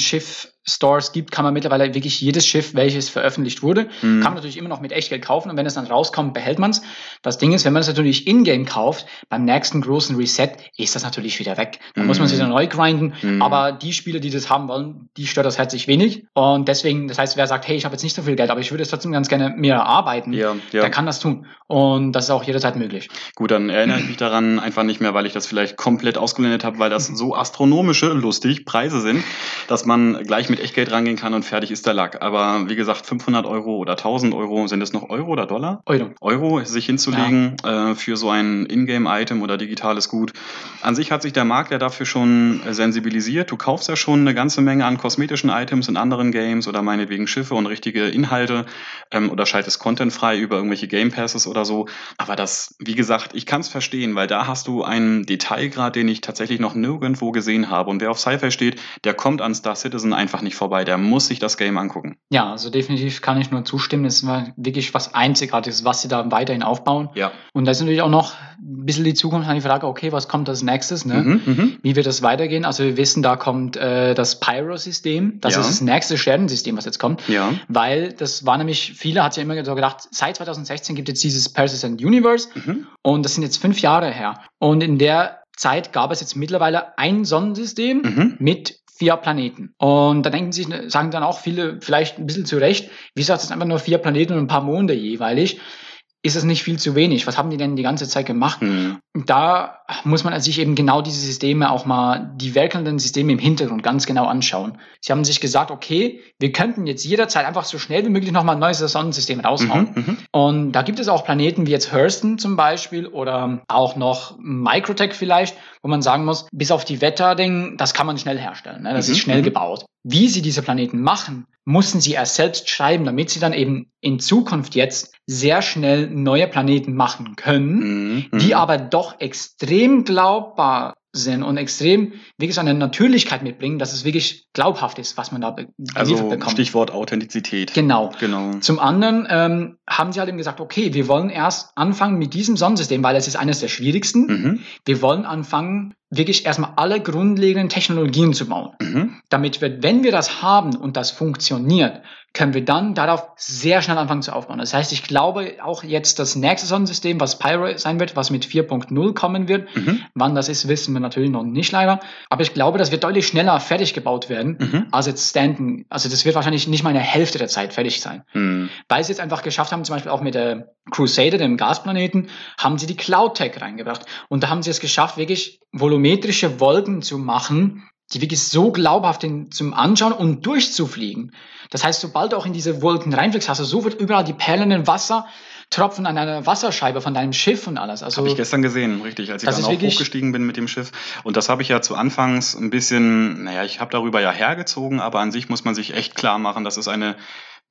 Schiff-Stores gibt, kann man mittlerweile wirklich jedes Schiff, welches veröffentlicht wurde, Mhm. kann man natürlich immer noch mit Echtgeld kaufen und wenn es dann rauskommt, behält man es. Das Ding ist, wenn man es natürlich in-game kauft, beim nächsten großen Reset ist das natürlich wieder weg. Dann muss man es Mhm. wieder neu grinden, Mhm. aber die Spieler, die das haben wollen, die stört das herzlich wenig und deswegen, das heißt, wer sagt, hey, ich habe jetzt nicht so viel Geld, aber ich würde es trotzdem ganz gerne mehr erarbeiten, ja, ja. der kann das tun und das ist auch jederzeit möglich. Gut, dann erinnere ich mich daran einfach nicht mehr, weil ich das vielleicht komplett ausgeblendet habe, weil das so astronomische, lustig, Preise sind, dass man gleich mit Echtgeld rangehen kann und fertig ist der Lack. Aber wie gesagt, 500 Euro oder 1000 Euro, sind es noch Euro oder Dollar? Euro. Euro sich hinzulegen äh, für so ein Ingame-Item oder digitales Gut. An sich hat sich der Markt ja dafür schon äh, sensibilisiert. Du kaufst ja schon eine ganze Menge an kosmetischen Items in anderen Games oder meinetwegen Schiffe und richtige Inhalte ähm, oder schaltest Content frei über irgendwelche Game Passes oder so. Aber das, wie gesagt, ich kann es verstehen, weil da hast du einen Detailgrad, den ich tatsächlich noch nirgendwo gesehen habe. Und wer auf Sci-Fi steht, der kommt an Star Citizen einfach nicht vorbei. Der muss sich das Game angucken. Ja, also definitiv kann ich nur zustimmen. Es war wirklich was Einzigartiges, was sie da weiterhin aufbauen. Ja. Und da ist natürlich auch noch ein bisschen die Zukunft an die Frage, okay, was kommt als nächstes? Ne? Mhm, mhm. Wie wird das weitergehen? Also wir wissen, da kommt äh, das Pyro-System. Das Ja. ist das nächste Sternensystem, was jetzt kommt. Ja. Weil das war nämlich, viele hat ja immer so gedacht, seit 2016 gibt es dieses Persistent Universe Mhm. und das sind jetzt fünf Jahre her. Und in der Zeit gab es jetzt mittlerweile ein Sonnensystem Mhm. mit vier Planeten. Und da denken sich, sagen dann auch viele vielleicht ein bisschen zu Recht, wieso hat es einfach nur vier Planeten und ein paar Monde jeweilig? Ist es nicht viel zu wenig? Was haben die denn die ganze Zeit gemacht? Mhm. Da muss man sich eben genau diese Systeme auch mal, die werkelnden Systeme im Hintergrund ganz genau anschauen. Sie haben sich gesagt, okay, wir könnten jetzt jederzeit einfach so schnell wie möglich nochmal ein neues Sonnensystem raushauen. Mhm. Mhm. Und da gibt es auch Planeten wie jetzt Hurston zum Beispiel oder auch noch Microtech vielleicht, wo man sagen muss, bis auf die Wetterding, das kann man schnell herstellen. Ne? Das Mhm, ist schnell mhm. gebaut. wie sie diese Planeten machen, mussten sie erst selbst schreiben, damit sie dann eben in Zukunft jetzt sehr schnell neue Planeten machen können, Mhm. die Mhm. aber doch extrem glaubbar sind und extrem wirklich so eine Natürlichkeit mitbringen, dass es wirklich glaubhaft ist, was man da be Also bekommt. Stichwort Authentizität. Genau. Genau. Zum anderen ähm, haben sie halt eben gesagt, okay, wir wollen erst anfangen mit diesem Sonnensystem, weil es ist eines der schwierigsten. Mhm. Wir wollen anfangen, wirklich erstmal alle grundlegenden Technologien zu bauen, Mhm. damit wir, wenn wir das haben und das funktioniert, können wir dann darauf sehr schnell anfangen zu aufbauen. Das heißt, ich glaube auch jetzt das nächste Sonnensystem, was Pyro sein wird, was mit 4.0 kommen wird, Mhm. wann das ist, wissen wir natürlich noch nicht leider, aber ich glaube, das wird deutlich schneller fertig gebaut werden, Mhm. als jetzt Stanton. Also das wird wahrscheinlich nicht mal eine Hälfte der Zeit fertig sein. Mhm. Weil sie jetzt einfach geschafft haben, zum Beispiel auch mit der Crusader, dem Gasplaneten, haben sie die Cloud Tech reingebracht. Und da haben sie es geschafft, wirklich volumetrische Wolken zu machen, die wirklich so glaubhaft sind zum Anschauen und durchzufliegen. Das heißt, sobald du auch in diese Wolken reinfliegst, hast du sofort überall die perlenden Wassertropfen an einer Wasserscheibe von deinem Schiff und alles. Also Habe ich gestern gesehen, richtig, als ich dann auch wirklich- hochgestiegen bin mit dem Schiff. Und das habe ich ja zu Anfangs ein bisschen, naja, ich habe darüber ja hergezogen, aber an sich muss man sich echt klar machen, das ist eine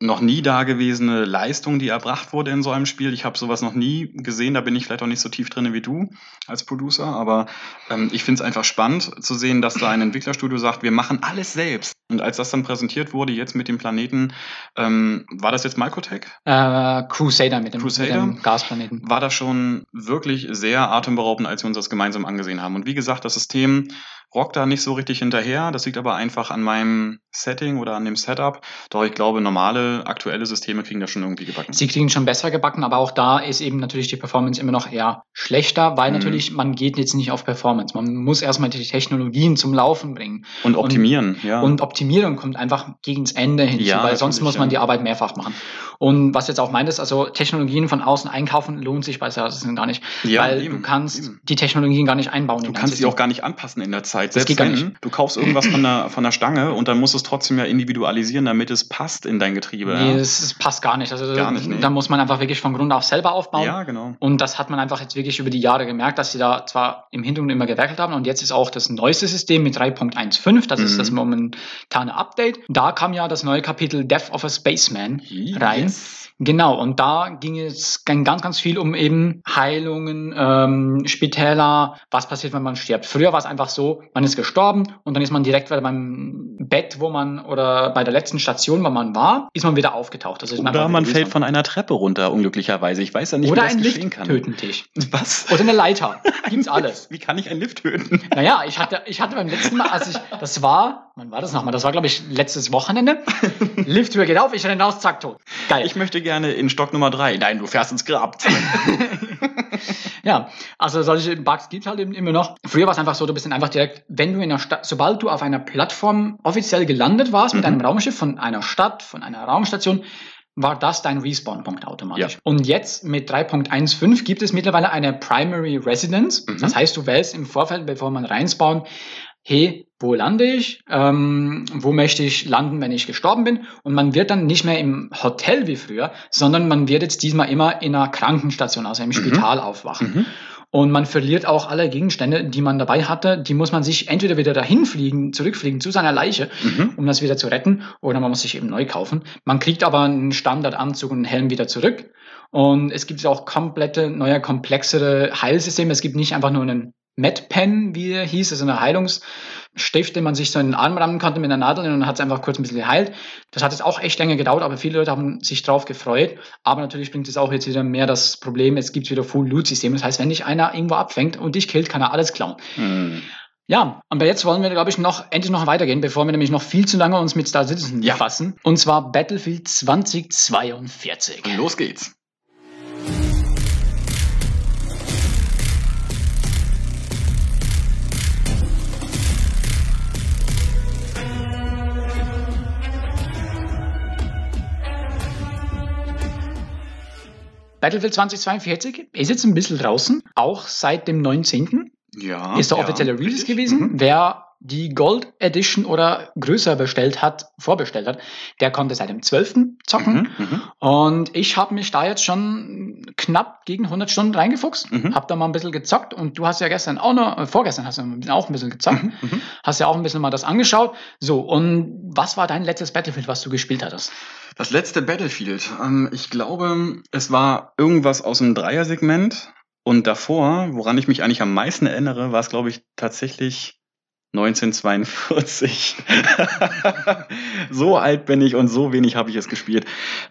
noch nie dagewesene Leistung, die erbracht wurde in so einem Spiel. Ich habe sowas noch nie gesehen, da bin ich vielleicht auch nicht so tief drin wie du als Producer, aber ähm, ich finde es einfach spannend zu sehen, dass da ein Entwicklerstudio sagt, wir machen alles selbst. Und als das dann präsentiert wurde, jetzt mit dem Planeten, ähm, war das jetzt Microtech? äh, Crusader mit dem, Crusader? mit dem Gasplaneten. war das schon wirklich sehr atemberaubend, als wir uns das gemeinsam angesehen haben. Und wie gesagt, das System rockt da nicht so richtig hinterher. Das liegt aber einfach an meinem Setting oder an dem Setup. Doch ich glaube, normale, aktuelle Systeme kriegen das schon irgendwie gebacken. Sie kriegen schon besser gebacken, aber auch da ist eben natürlich die Performance immer noch eher schlechter, weil Mhm. natürlich man geht jetzt nicht auf Performance. Man muss erstmal die Technologien zum Laufen bringen. Und optimieren, ja. Und Optimierung kommt einfach gegens Ende hinzu, Ja, weil sonst muss man ja. die Arbeit mehrfach machen. Und was jetzt auch meint ist, also Technologien von außen einkaufen lohnt sich bei Services gar nicht, Ja, weil eben, du kannst eben. die Technologien gar nicht einbauen. Du kannst System. auch gar nicht anpassen in der Zeit. Das Selbst geht gar wenn, nicht. du kaufst irgendwas von der, von der Stange und dann musst du es trotzdem ja individualisieren, damit es passt in dein Getriebe. Nee, ja. das, passt gar nicht. Also Gar nicht, nee. da muss man einfach wirklich von Grund auf selber aufbauen. ja, genau. Und das hat man einfach jetzt wirklich über die Jahre gemerkt, dass sie da zwar im Hintergrund immer gewerkelt haben und jetzt ist auch das neueste System mit 3.15, das ist Mhm. das momentane Update. Da kam ja das neue Kapitel Death of a Spaceman rein. Genau, und da ging es ging ganz, ganz viel um eben Heilungen, ähm, Spitäler, was passiert, wenn man stirbt. Früher war es einfach so, man ist gestorben und dann ist man direkt wieder beim Bett, wo man, oder bei der letzten Station, wo man war, ist man wieder aufgetaucht. Also ist Oder man fällt von einer Treppe runter, unglücklicherweise. Ich weiß ja nicht, Oder wie das ein geschehen Lift kann. töten dich. Was? Oder eine Leiter. Gibt's alles. Wie kann ich einen Lift töten? Naja, ich hatte, ich hatte beim letzten Mal, als ich, das war, wann war das nochmal? Das war, glaube ich, letztes Wochenende. Lifttür geht auf, ich renne raus, zack, tot. Geil. Ich möchte gerne in Stock Nummer drei. Nein, du fährst ins Grab. ja, also solche Bugs gibt's halt eben immer noch. Früher war es einfach so, du bist dann einfach direkt, wenn du in einer Stadt, sobald du auf einer Plattform offiziell gelandet warst mit Mhm. einem Raumschiff von einer Stadt, von einer Raumstation, war das dein Respawn-Punkt automatisch. Ja. Und jetzt mit 3.15 gibt es mittlerweile eine Primary Residence. Mhm. Das heißt, du wählst im Vorfeld, bevor man reinspawnt, hey, wo lande ich? Ähm, wo möchte ich landen, wenn ich gestorben bin? Und man wird dann nicht mehr im Hotel wie früher, sondern man wird jetzt diesmal immer in einer Krankenstation, also im Spital aufwachen. Mhm. Und man verliert auch alle Gegenstände, die man dabei hatte. Die muss man sich entweder wieder dahin fliegen, zurückfliegen zu seiner Leiche, Mhm. um das wieder zu retten, oder man muss sich eben neu kaufen. Man kriegt aber einen Standardanzug und einen Helm wieder zurück. Und es gibt auch komplette, neue, komplexere Heilsysteme. Es gibt nicht einfach nur einen MedPen, wie er hieß, also eine Heilungsstift, den man sich so in den Arm rammen konnte mit einer Nadel und dann hat es einfach kurz ein bisschen geheilt. Das hat jetzt auch echt länger gedauert, aber viele Leute haben sich drauf gefreut. Aber natürlich bringt es auch jetzt wieder mehr das Problem, es gibt wieder Full-Loot-Systeme. Das heißt, wenn dich einer irgendwo abfängt und dich killt, kann er alles klauen. Mhm. Ja, aber jetzt wollen wir, glaube ich, noch endlich noch weitergehen, bevor wir nämlich noch viel zu lange uns mit Star Citizen Ja. befassen. Und zwar Battlefield 2042. Los geht's. Battlefield 2042 ist jetzt ein bisschen draußen, auch seit dem 19. Ja. ist der ja, offizielle Release richtig. gewesen. Mhm. Wer die Gold Edition oder größer bestellt hat, vorbestellt hat, der konnte seit dem 12. zocken. Mhm, mhm. Und ich habe mich da jetzt schon knapp gegen 100 Stunden reingefuchst, Mhm. habe da mal ein bisschen gezockt und du hast ja gestern auch noch, äh, vorgestern hast du auch ein bisschen gezockt, Mhm, mhm. hast ja auch ein bisschen mal das angeschaut. So, und was war dein letztes Battlefield, was du gespielt hattest? Das letzte Battlefield. Ähm, ich glaube, es war irgendwas aus dem Dreier-Segment. Und davor, woran ich mich eigentlich am meisten erinnere, war es, glaube ich, tatsächlich 1942. so alt bin ich und so wenig habe ich es gespielt.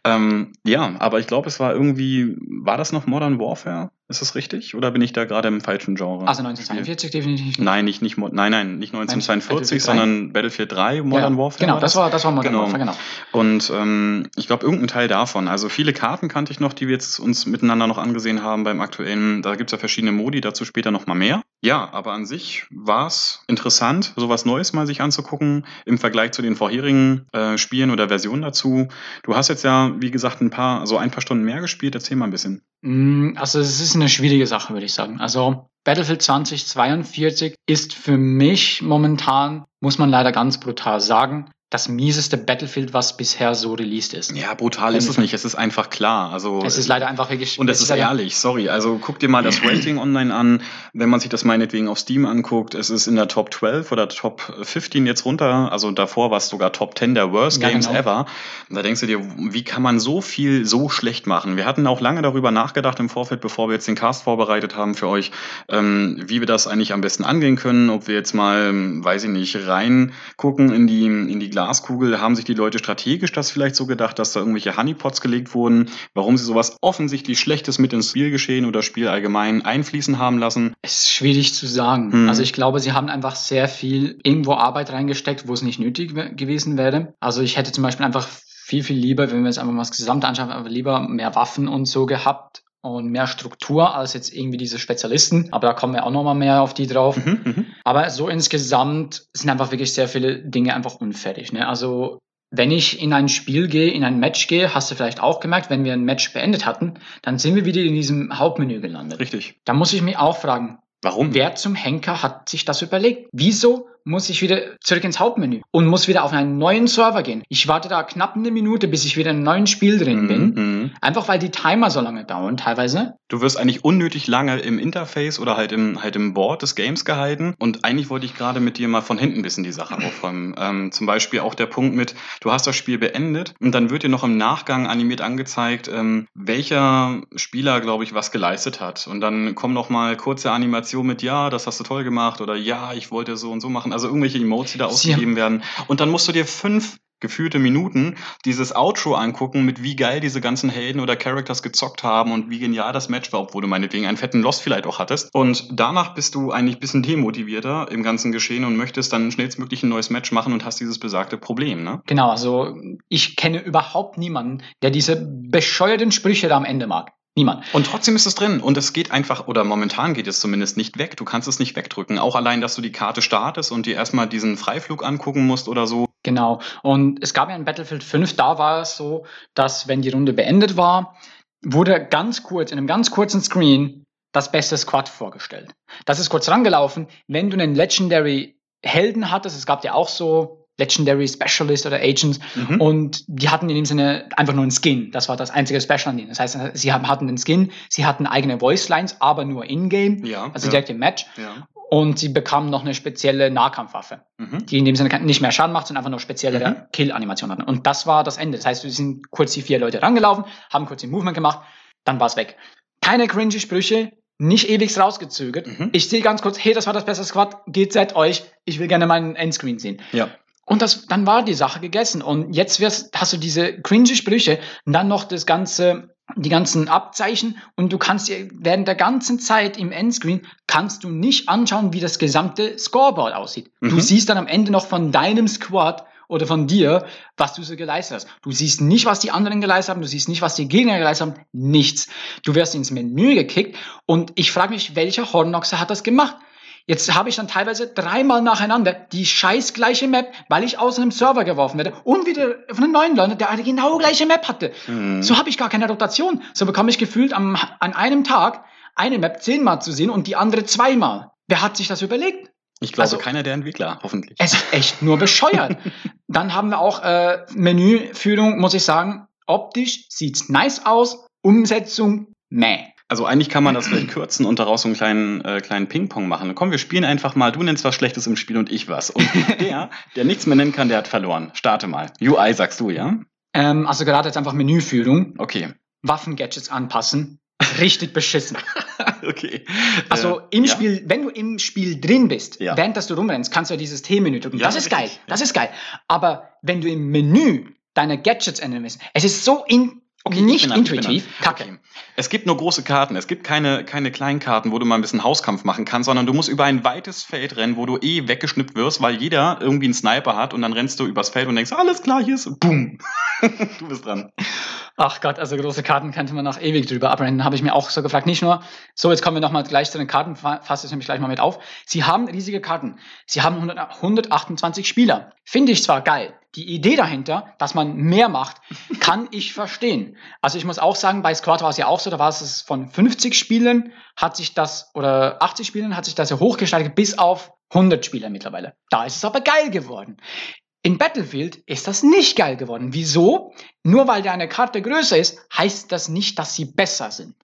Ähm, ja, aber ich glaube, es war irgendwie, war das noch Modern Warfare? Ist das richtig? Oder bin ich da gerade im falschen Genre? Also 1942 definitiv nicht. Nein, nicht, nicht, nein, nein, nicht 1942, Battlefield 3. sondern Battlefield 3, Modern ja, Warfare. Genau, das war, das war Modern Genau. Warfare, genau. Und ähm, ich glaube, irgendein Teil davon. Also viele Karten kannte ich noch, die wir jetzt uns miteinander noch angesehen haben beim aktuellen. Da gibt es ja verschiedene Modi, dazu später noch mal mehr. Ja, aber an sich war es interessant, sowas Neues mal sich anzugucken im Vergleich zu den vorherigen äh, Spielen oder Versionen dazu. Du hast jetzt ja, wie gesagt, ein paar, so ein paar Stunden mehr gespielt. Erzähl mal ein bisschen. Mm, Also es ist eine schwierige Sache, würde ich sagen. Also Battlefield 2042 ist für mich momentan, muss man leider ganz brutal sagen, das mieseste Battlefield, was bisher so released ist. Ja, brutal ist es nicht. Es ist einfach klar. Also Es ist leider einfach wirklich. Und das ist ehrlich, sorry. Also guck dir mal das Rating online an. Wenn man sich das meinetwegen auf Steam anguckt, es ist in der Top 12 oder Top 15 jetzt runter. Also davor war es sogar Top 10 der Worst Ja, Games genau. ever. Und da denkst du dir, wie kann man so viel so schlecht machen? Wir hatten auch lange darüber nachgedacht im Vorfeld, bevor wir jetzt den Cast vorbereitet haben für euch, ähm, wie wir das eigentlich am besten angehen können. Ob wir jetzt mal, ähm, weiß ich nicht, reingucken in die, in die Glaskugel. Haben sich die Leute strategisch das vielleicht so gedacht, dass da irgendwelche Honeypots gelegt wurden? Warum sie sowas offensichtlich Schlechtes mit ins Spielgeschehen oder Spiel allgemein einfließen haben lassen? Es ist schwierig zu sagen. Hm. Also ich glaube, sie haben einfach sehr viel irgendwo Arbeit reingesteckt, wo es nicht nötig we- gewesen wäre. Also ich hätte zum Beispiel einfach viel, viel lieber, wenn wir jetzt einfach mal das Gesamte anschauen, einfach lieber mehr Waffen und so gehabt und mehr Struktur als jetzt irgendwie diese Spezialisten. Aber da kommen wir auch nochmal mehr auf die drauf. Mhm, mhm. Aber so insgesamt sind einfach wirklich sehr viele Dinge einfach unfertig. Ne? Also wenn ich in ein Spiel gehe, in ein Match gehe, hast du vielleicht auch gemerkt, wenn wir ein Match beendet hatten, dann sind wir wieder in diesem Hauptmenü gelandet. Richtig. Da muss ich mich auch fragen, Warum? wer zum Henker hat sich das überlegt? Wieso muss ich wieder zurück ins Hauptmenü und muss wieder auf einen neuen Server gehen? Ich warte da knapp eine Minute, bis ich wieder in einem neuen Spiel drin bin. Mhm. Einfach weil die Timer so lange dauern teilweise. Du wirst eigentlich unnötig lange im Interface oder halt im, halt im Board des Games gehalten. Und eigentlich wollte ich gerade mit dir mal von hinten ein bisschen die Sache aufräumen. Ähm, zum Beispiel auch der Punkt mit, du hast das Spiel beendet und dann wird dir noch im Nachgang animiert angezeigt, ähm, welcher Spieler, glaube ich, was geleistet hat. Und dann kommen noch mal kurze Animationen mit, ja, das hast du toll gemacht oder ja, ich wollte so und so machen. Also irgendwelche Emotes, die da ausgegeben werden. Und dann musst du dir fünf gefühlte Minuten dieses Outro angucken, mit wie geil diese ganzen Helden oder Characters gezockt haben und wie genial das Match war, obwohl du meinetwegen einen fetten Lost vielleicht auch hattest. Und danach bist du eigentlich ein bisschen demotivierter im ganzen Geschehen und möchtest dann schnellstmöglich ein neues Match machen und hast dieses besagte Problem, ne? Genau, also ich kenne überhaupt niemanden, der diese bescheuerten Sprüche da am Ende mag. Niemand. Und trotzdem ist es drin und es geht einfach, oder momentan geht es zumindest nicht weg. Du kannst es nicht wegdrücken. Auch allein, dass du die Karte startest und dir erstmal diesen Freiflug angucken musst oder so. Genau. Und es gab ja in Battlefield 5, da war es so, dass wenn die Runde beendet war, wurde ganz kurz, in einem ganz kurzen Screen, das beste Squad vorgestellt. Das ist kurz rangelaufen. Wenn du einen Legendary Helden hattest, es gab ja auch so Legendary Specialist oder Agents, Mhm. und die hatten in dem Sinne einfach nur einen Skin. Das war das einzige Special an denen. Das heißt, sie haben- hatten den Skin, sie hatten eigene Voice Lines, aber nur in-game, Ja. also ja, direkt im Match. ja. Und sie bekamen noch eine spezielle Nahkampfwaffe Mhm. die in dem Sinne nicht mehr Schaden macht, sondern einfach nur spezielle Mhm. Kill-Animationen hatten. Und das war das Ende. Das heißt, wir sind kurz die vier Leute rangelaufen, haben kurz den Movement gemacht, dann war es weg. Keine cringy Sprüche, nicht ewig rausgezögert. Mhm. Ich sehe ganz kurz, hey, das war das beste Squad, geht seit euch, ich will gerne meinen Endscreen sehen. Ja. Und das, dann war die Sache gegessen. Und jetzt wirst, hast du diese cringy Sprüche und dann noch das ganze, die ganzen Abzeichen und du kannst dir während der ganzen Zeit im Endscreen kannst du nicht anschauen, wie das gesamte Scoreboard aussieht. Du Mhm. siehst dann am Ende noch von deinem Squad oder von dir, was du so geleistet hast. Du siehst nicht, was die anderen geleistet haben, du siehst nicht, was die Gegner geleistet haben, nichts. Du wirst ins Menü gekickt und ich frage mich, welcher Hornoxer hat das gemacht? Jetzt habe ich dann teilweise dreimal nacheinander die scheiß gleiche Map, weil ich aus einem Server geworfen werde und wieder von einem neuen landet, der eine genau gleiche Map hatte. Mhm. So habe ich gar keine Rotation. So bekomme ich gefühlt am, an einem Tag eine Map zehnmal zu sehen und die andere zweimal. Wer hat sich das überlegt? Ich glaube, also, keiner der Entwickler, hoffentlich. Es ist echt nur bescheuert. Dann haben wir auch äh, Menüführung, muss ich sagen. Optisch sieht's nice aus, Umsetzung, meh. Also eigentlich kann man das vielleicht kürzen und daraus so einen kleinen, äh, kleinen Ping-Pong machen. Komm, wir spielen einfach mal, du nennst was Schlechtes im Spiel und ich was. Und der, der nichts mehr nennen kann, der hat verloren. Starte mal. UI sagst du, ja? Ähm, also gerade jetzt einfach Menüführung. Okay. Waffengadgets anpassen. Richtig beschissen. okay. Also äh, im ja. Spiel, wenn du im Spiel drin bist, Ja. während dass du rumrennst, kannst du ja dieses T-Menü drücken. Ja, das ist richtig. geil. Das ist geil. Aber wenn du im Menü deine Gadgets ändern willst, es ist so in, Okay, nicht bin intuitiv. Kacke. Okay. Es gibt nur große Karten. Es gibt keine, keine kleinen Karten, wo du mal ein bisschen Hauskampf machen kannst, sondern du musst über ein weites Feld rennen, wo du eh weggeschnippt wirst, weil jeder irgendwie einen Sniper hat und dann rennst du übers Feld und denkst, alles klar, hier ist, boom. du bist dran. Ach Gott, also große Karten könnte man noch ewig drüber abrennen. Habe ich mir auch so gefragt. Nicht nur, so jetzt kommen wir nochmal gleich zu den Karten, fa- fasse ich nämlich gleich mal mit auf. Sie haben riesige Karten. Sie haben 100, 128 Spieler. Finde ich zwar geil. Die Idee dahinter, dass man mehr macht, kann ich verstehen. Also ich muss auch sagen, bei Squad war es ja auch so, da war es von 50 Spielen, hat sich das, oder 80 Spielen, hat sich das ja hochgesteigert bis auf 100 Spieler mittlerweile. Da ist es aber geil geworden. In Battlefield ist das nicht geil geworden. Wieso? Nur weil da eine Karte größer ist, heißt das nicht, dass sie besser sind.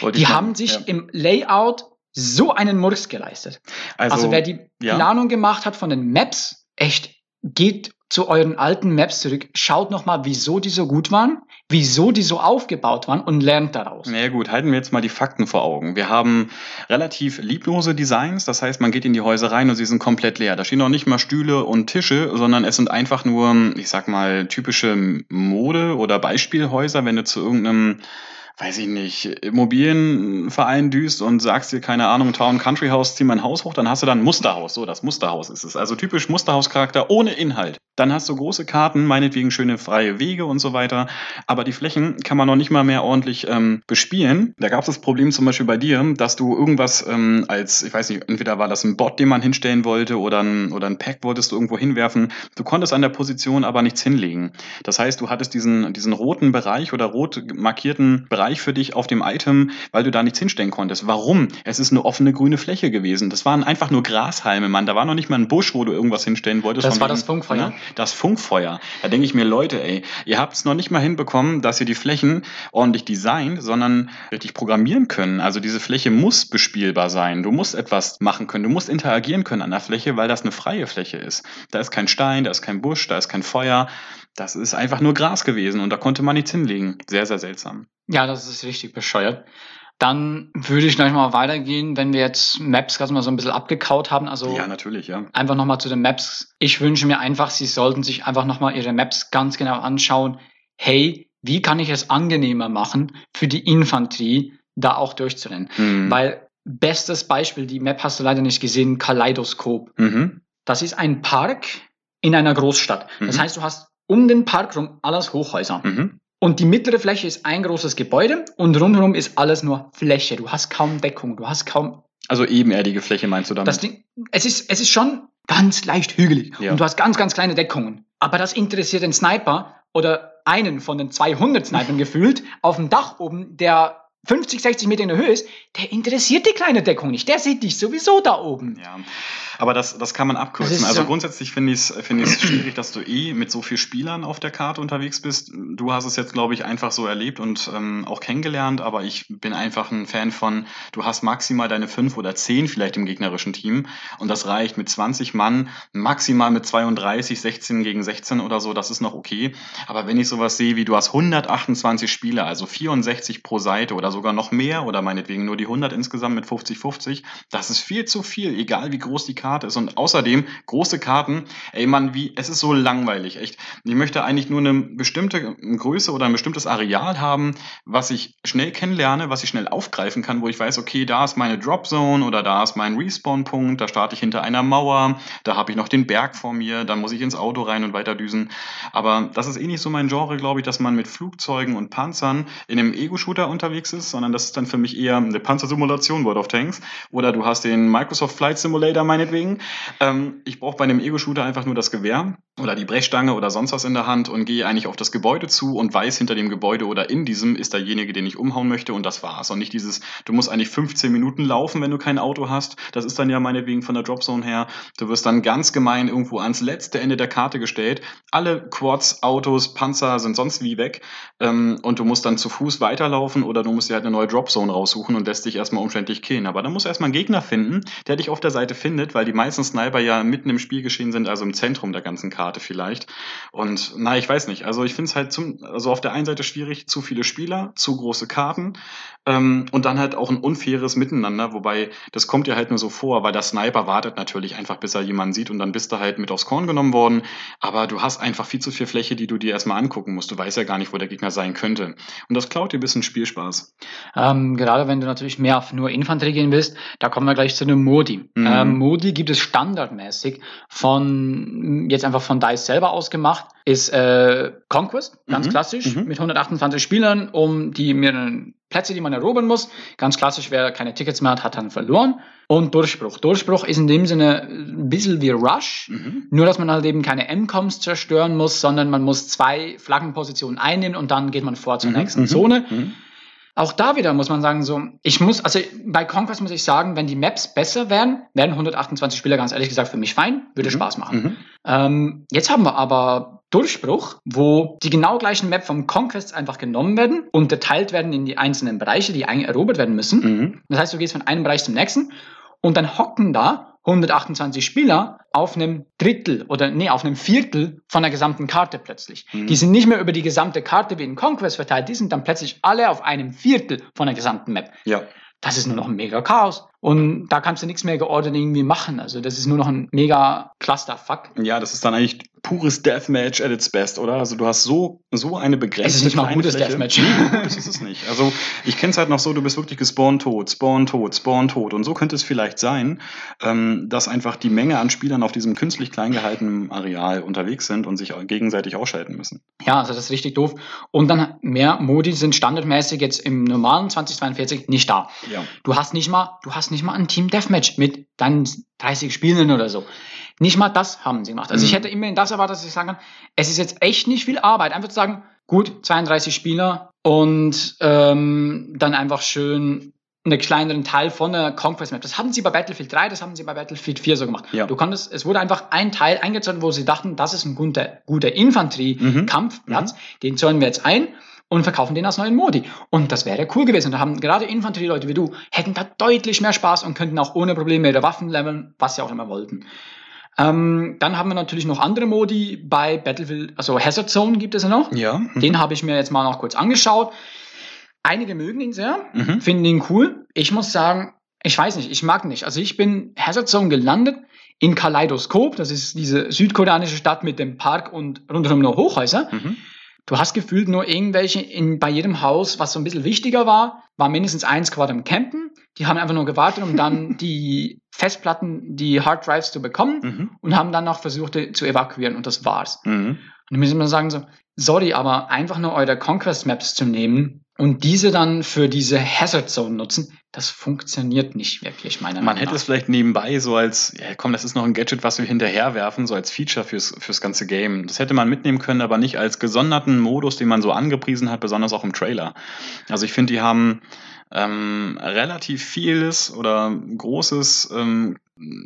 Wollte Die haben sich ja. im Layout so einen Murks geleistet. Also, wer die ja. Planung gemacht hat von den Maps, echt, geht zu euren alten Maps zurück, schaut nochmal, wieso die so gut waren, wieso die so aufgebaut waren und lernt daraus. Na ja, gut, halten wir jetzt mal die Fakten vor Augen. Wir haben relativ lieblose Designs, das heißt, man geht in die Häuser rein und sie sind komplett leer. Da stehen noch nicht mal Stühle und Tische, sondern es sind einfach nur, ich sag mal, typische Mode- oder Beispielhäuser, wenn du zu irgendeinem weiß ich nicht, Immobilienverein düst und sagst dir, keine Ahnung, Town Country House, zieh mein Haus hoch, dann hast du dann Musterhaus. So, das Musterhaus ist es. Also typisch Musterhauscharakter ohne Inhalt. Dann hast du große Karten, meinetwegen schöne freie Wege und so weiter. Aber die Flächen kann man noch nicht mal mehr ordentlich ähm, bespielen. Da gab es das Problem zum Beispiel bei dir, dass du irgendwas ähm, als, ich weiß nicht, entweder war das ein Bot, den man hinstellen wollte oder ein, oder ein Pack wolltest du irgendwo hinwerfen. Du konntest an der Position aber nichts hinlegen. Das heißt, du hattest diesen, diesen roten Bereich oder rot markierten Bereich für dich auf dem Item, weil du da nichts hinstellen konntest. Warum? Es ist eine offene grüne Fläche gewesen. Das waren einfach nur Grashalme, Mann. Da war noch nicht mal ein Busch, wo du irgendwas hinstellen wolltest. Das war wegen- das Funkfeuer. Ne? Das Funkfeuer. Da denke ich mir, Leute, ey, ihr habt es noch nicht mal hinbekommen, dass ihr die Flächen ordentlich designt, sondern richtig programmieren können. Also diese Fläche muss bespielbar sein. Du musst etwas machen können. Du musst interagieren können an der Fläche, weil das eine freie Fläche ist. Da ist kein Stein, da ist kein Busch, da ist kein Feuer. Das ist einfach nur Gras gewesen und da konnte man nichts hinlegen. Sehr, sehr seltsam. Ja, das ist richtig bescheuert. Dann würde ich gleich mal weitergehen, wenn wir jetzt Maps gerade mal so ein bisschen abgekaut haben. Also Ja, natürlich, ja. einfach nochmal zu den Maps. Ich wünsche mir einfach, Sie sollten sich einfach nochmal Ihre Maps ganz genau anschauen. Hey, wie kann ich es angenehmer machen für die Infanterie, da auch durchzurennen? Mhm. Weil, bestes Beispiel, die Map hast du leider nicht gesehen, Kaleidoskop. Mhm. Das ist ein Park in einer Großstadt. Das Mhm. heißt, du hast um den Park rum alles Hochhäuser. Mhm. Und die mittlere Fläche ist ein großes Gebäude und rundherum ist alles nur Fläche. Du hast kaum Deckung, du hast kaum. Also ebenerdige Fläche meinst du damit? Das Ding, es ist, es ist schon ganz leicht hügelig Ja. und du hast ganz, ganz kleine Deckungen. Aber das interessiert den Sniper oder einen von den 200 Snipern gefühlt auf dem Dach oben, der 50, 60 Meter in der Höhe ist, der interessiert die kleine Deckung nicht. Der sieht dich sowieso da oben. Ja, aber das, das kann man abkürzen. ist Also so- grundsätzlich finde ich es find schwierig, dass du eh mit so vielen Spielern auf der Karte unterwegs bist. Du hast es jetzt, glaube ich, einfach so erlebt und ähm, auch kennengelernt, aber ich bin einfach ein Fan von, du hast maximal deine fünf oder zehn vielleicht im gegnerischen Team und das reicht mit 20 Mann, maximal mit 32, 16 gegen 16 oder so, das ist noch okay. Aber wenn ich sowas sehe, wie du hast 128 Spieler, also 64 pro Seite oder sogar noch mehr oder meinetwegen nur die 100 insgesamt mit 50-50, das ist viel zu viel, egal wie groß die Karte ist. Und außerdem, große Karten, ey Mann, wie, es ist so langweilig, echt. Ich möchte eigentlich nur eine bestimmte Größe oder ein bestimmtes Areal haben, was ich schnell kennenlerne, was ich schnell aufgreifen kann, wo ich weiß, okay, da ist meine Dropzone oder da ist mein Respawn-Punkt, da starte ich hinter einer Mauer, da habe ich noch den Berg vor mir, dann muss ich ins Auto rein und weiter düsen. Aber das ist eh nicht so mein Genre, glaube ich, dass man mit Flugzeugen und Panzern in einem Ego-Shooter unterwegs ist, ist, sondern das ist dann für mich eher eine Panzersimulation World of Tanks oder du hast den Microsoft Flight Simulator meinetwegen. Ähm, ich brauche bei einem Ego-Shooter einfach nur das Gewehr oder die Brechstange oder sonst was in der Hand und gehe eigentlich auf das Gebäude zu und weiß, hinter dem Gebäude oder in diesem ist derjenige, den ich umhauen möchte und das war's. Und nicht dieses, du musst eigentlich 15 Minuten laufen, wenn du kein Auto hast. Das ist dann ja meinetwegen von der Dropzone her. Du wirst dann ganz gemein irgendwo ans letzte Ende der Karte gestellt. Alle Quads, Autos, Panzer sind sonst wie weg ähm, und du musst dann zu Fuß weiterlaufen oder du musst dir halt eine neue Dropzone raussuchen und lässt dich erstmal umständlich killen. Aber dann musst du erstmal einen Gegner finden, der dich auf der Seite findet, weil die meisten Sniper ja mitten im Spiel geschehen sind, also im Zentrum der ganzen Karte vielleicht. Und na, ich weiß nicht. Also ich finde es halt zum, also auf der einen Seite schwierig, zu viele Spieler, zu große Karten ähm, und dann halt auch ein unfaires Miteinander, wobei das kommt dir halt nur so vor, weil der Sniper wartet natürlich einfach, bis er jemanden sieht und dann bist du halt mit aufs Korn genommen worden. Aber du hast einfach viel zu viel Fläche, die du dir erstmal angucken musst. Du weißt ja gar nicht, wo der Gegner sein könnte. Und das klaut dir ein bisschen Spielspaß. Ähm, gerade wenn du natürlich mehr auf nur Infanterie gehen willst, da kommen wir gleich zu einem Modi. Mhm. Ähm, Modi gibt es standardmäßig von, jetzt einfach von DICE selber ausgemacht, ist äh, Conquest, ganz mhm. klassisch, mhm. mit 128 Spielern, um die mehreren Plätze, die man erobern muss. Ganz klassisch, wer keine Tickets mehr hat, hat dann verloren. Und Durchbruch. Durchbruch ist in dem Sinne ein bisschen wie Rush, mhm. nur dass man halt eben keine M-Coms zerstören muss, sondern man muss zwei Flaggenpositionen einnehmen und dann geht man vor zur mhm. nächsten mhm. Zone. Auch da wieder muss man sagen, so, ich muss, also bei Conquest muss ich sagen, wenn die Maps besser wären, wären 128 Spieler ganz ehrlich gesagt für mich fein, würde mhm. Spaß machen. Mhm. Ähm, jetzt haben wir aber Durchbruch, wo die genau gleichen Map vom Conquest einfach genommen werden, unterteilt werden in die einzelnen Bereiche, die erobert werden müssen. Mhm. Das heißt, du gehst von einem Bereich zum nächsten und dann hocken da 128 Spieler auf einem Drittel oder nee, auf einem Viertel von der gesamten Karte plötzlich. Mhm. Die sind nicht mehr über die gesamte Karte wie in Conquest verteilt, die sind dann plötzlich alle auf einem Viertel von der gesamten Map. Ja. Das ist nur noch ein mega Chaos. Und da kannst du nichts mehr geordnet irgendwie machen. Also das ist nur noch ein mega Clusterfuck. Ja, das ist dann eigentlich pures Deathmatch at its best, oder? Also du hast so, so eine begrenzte Es ist nicht mal ein gutes Fläche. Deathmatch. Nee, das ist es nicht. Also ich kenne es halt noch so, du bist wirklich gespawnt tot, spawn tot, spawn tot. Und so könnte es vielleicht sein, ähm, dass einfach die Menge an Spielern auf diesem künstlich klein gehaltenen Areal unterwegs sind und sich gegenseitig ausschalten müssen. Ja, also das ist richtig doof. Und dann mehr Modi sind standardmäßig jetzt im normalen 2042 nicht da. Ja. Du hast nicht mal, du hast nicht mal ein Team Deathmatch mit dann 30 Spielenden oder so. Nicht mal das haben sie gemacht. Also mhm. ich hätte immerhin das erwartet, dass ich sagen kann, es ist jetzt echt nicht viel Arbeit. Einfach zu sagen, gut, 32 Spieler und ähm, dann einfach schön einen kleineren Teil von der Conquest Map. Das haben sie bei Battlefield 3, das haben sie bei Battlefield 4 so gemacht. Ja. Du konntest, es wurde einfach ein Teil eingezogen, wo sie dachten, das ist ein guter, guter Infanterie-Kampfplatz, mhm. mhm. den zäunen wir jetzt ein und verkaufen den als neuen Modi. Und das wäre cool gewesen. Und da haben gerade Infanterieleute wie du, hätten da deutlich mehr Spaß und könnten auch ohne Probleme ihre Waffen leveln, was sie auch immer wollten. Ähm, dann haben wir natürlich noch andere Modi bei Battlefield, also Hazard Zone gibt es ja noch. Ja. Den habe ich mir jetzt mal noch kurz angeschaut. Einige mögen ihn sehr, mhm. finden ihn cool. Ich muss sagen, ich weiß nicht, ich mag ihn nicht. Also ich bin Hazard Zone gelandet in Kaleidoskop, das ist diese südkoreanische Stadt mit dem Park und rundherum nur Hochhäuser. Mhm. Du hast gefühlt nur irgendwelche in, bei jedem Haus, was so ein bisschen wichtiger war, war mindestens eins gerade im Campen. Die haben einfach nur gewartet, um dann die Festplatten, die Hard Drives zu bekommen mhm. und haben dann noch versucht zu evakuieren und das war's. Mhm. Und müssen wir sagen so, sorry, aber einfach nur eure Conquest Maps zu nehmen und diese dann für diese Hazard Zone nutzen, das funktioniert nicht wirklich, meiner Meinung nach. Man hätte es vielleicht nebenbei so als, ja komm, das ist noch ein Gadget, was wir hinterherwerfen, so als Feature fürs, fürs ganze Game. Das hätte man mitnehmen können, aber nicht als gesonderten Modus, den man so angepriesen hat, besonders auch im Trailer. Also ich finde, die haben ähm, relativ vieles oder Großes ähm,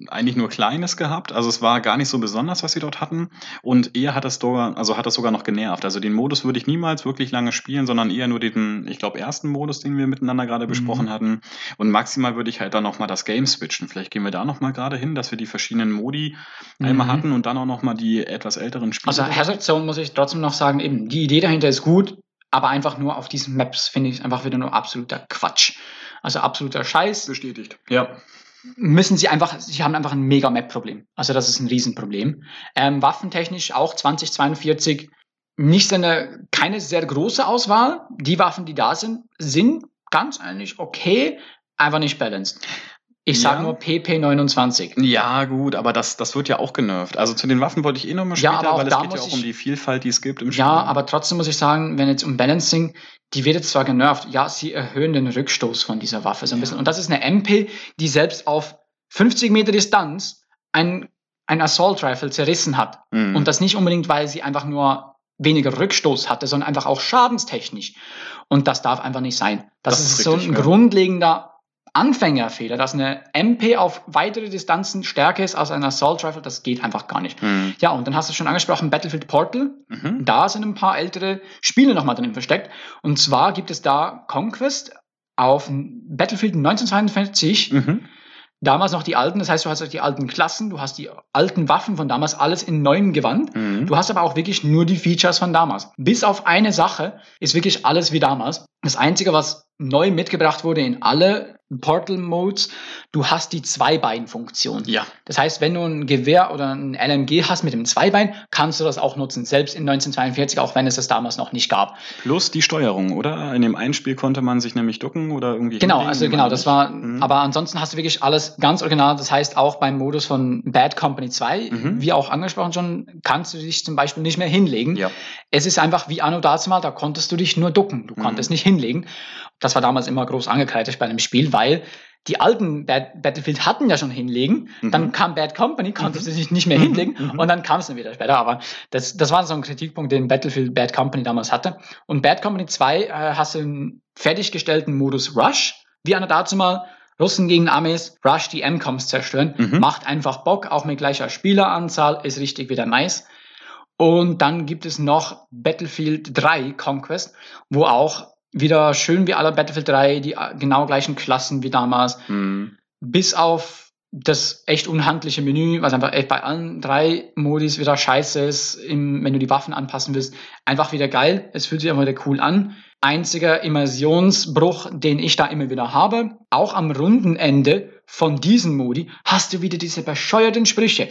eigentlich nur Kleines gehabt. Also es war gar nicht so besonders, was sie dort hatten. Und eher hat das sogar, also hat das sogar noch genervt. Also den Modus würde ich niemals wirklich lange spielen, sondern eher nur den, ich glaube, ersten Modus, den wir miteinander gerade mhm. besprochen hatten. Und maximal würde ich halt dann nochmal das Game switchen. Vielleicht gehen wir da nochmal gerade hin, dass wir die verschiedenen Modi mhm. einmal hatten und dann auch nochmal die etwas älteren Spiele. Also Hazard Zone muss ich trotzdem noch sagen, eben, die Idee dahinter ist gut, aber einfach nur auf diesen Maps finde ich einfach wieder nur absoluter Quatsch. Also absoluter Scheiß. Bestätigt. Ja müssen sie einfach, sie haben einfach ein mega Map-Problem. Also das ist ein Riesenproblem. Ähm, waffentechnisch auch 2042 nicht eine, keine sehr große Auswahl. Die Waffen, die da sind, sind ganz eigentlich okay, einfach nicht balanced. Ich Ja. sage nur PP29. Ja, gut, aber das, das wird ja auch genervt. Also zu den Waffen wollte ich eh nochmal Ja, später, aber auch weil es geht ja auch um die Vielfalt, die es gibt im Spiel. Ja, aber trotzdem muss ich sagen, wenn jetzt um Balancing, die wird jetzt zwar genervt, ja, sie erhöhen den Rückstoß von dieser Waffe so ein Ja. bisschen. Und das ist eine MP, die selbst auf 50 Meter Distanz ein, ein Assault Rifle zerrissen hat. Mhm. Und das nicht unbedingt, weil sie einfach nur weniger Rückstoß hatte, sondern einfach auch schadenstechnisch. Und das darf einfach nicht sein. Das, Das ist, ist so richtig, ein ja. grundlegender Anfängerfehler, dass eine MP auf weitere Distanzen stärker ist als ein Assault Rifle, das geht einfach gar nicht. Mhm. Ja, und dann hast du schon angesprochen, Battlefield Portal. Mhm. Da sind ein paar ältere Spiele nochmal drin versteckt. Und zwar gibt es da Conquest auf Battlefield 1942. Mhm. Damals noch die alten, das heißt, du hast die alten Klassen, du hast die alten Waffen von damals, alles in neuem Gewand. Mhm. Du hast aber auch wirklich nur die Features von damals. Bis auf eine Sache ist wirklich alles wie damals. Das Einzige, was neu mitgebracht wurde in alle Portal-Modes, du hast die Zweibein-Funktion. Ja. Das heißt, wenn du ein Gewehr oder ein LMG hast mit dem Zweibein, kannst du das auch nutzen, selbst in 1942, auch wenn es das damals noch nicht gab. Plus die Steuerung, oder? In dem einen Spiel konnte man sich nämlich ducken oder irgendwie. Genau, also genau, das war, Mhm. aber ansonsten hast du wirklich alles ganz original. Das heißt, auch beim Modus von Bad Company 2, Mhm. wie auch angesprochen schon, kannst du dich zum Beispiel nicht mehr hinlegen. Ja. Es ist einfach wie Anno dazumal, da konntest du dich nur ducken, du Mhm. konntest nicht hinlegen. Das war damals immer groß angekreidet bei einem Spiel, weil die alten Bad Battlefield hatten ja schon hinlegen, Mhm. dann kam Bad Company, konntest Mhm. du dich nicht mehr Mhm. hinlegen Mhm. und dann kam es dann wieder später. Aber das, das war so ein Kritikpunkt, den Battlefield Bad Company damals hatte. Und Bad Company 2 äh, hast du einen fertiggestellten Modus Rush, wie Anno dazumal. Russen gegen Amis, Rush die M-Coms zerstören, Mhm. macht einfach Bock, auch mit gleicher Spieleranzahl, ist richtig wieder nice. Und dann gibt es noch Battlefield 3 Conquest, wo auch wieder schön wie alle Battlefield 3 die äh, genau gleichen Klassen wie damals, Mhm. bis auf das echt unhandliche Menü, was einfach echt bei allen drei Modis wieder scheiße ist, im, wenn du die Waffen anpassen willst, einfach wieder geil. Es fühlt sich einfach wieder cool an. Einziger Immersionsbruch, den ich da immer wieder habe, auch am runden Ende von diesen Modi hast du wieder diese bescheuerten Sprüche.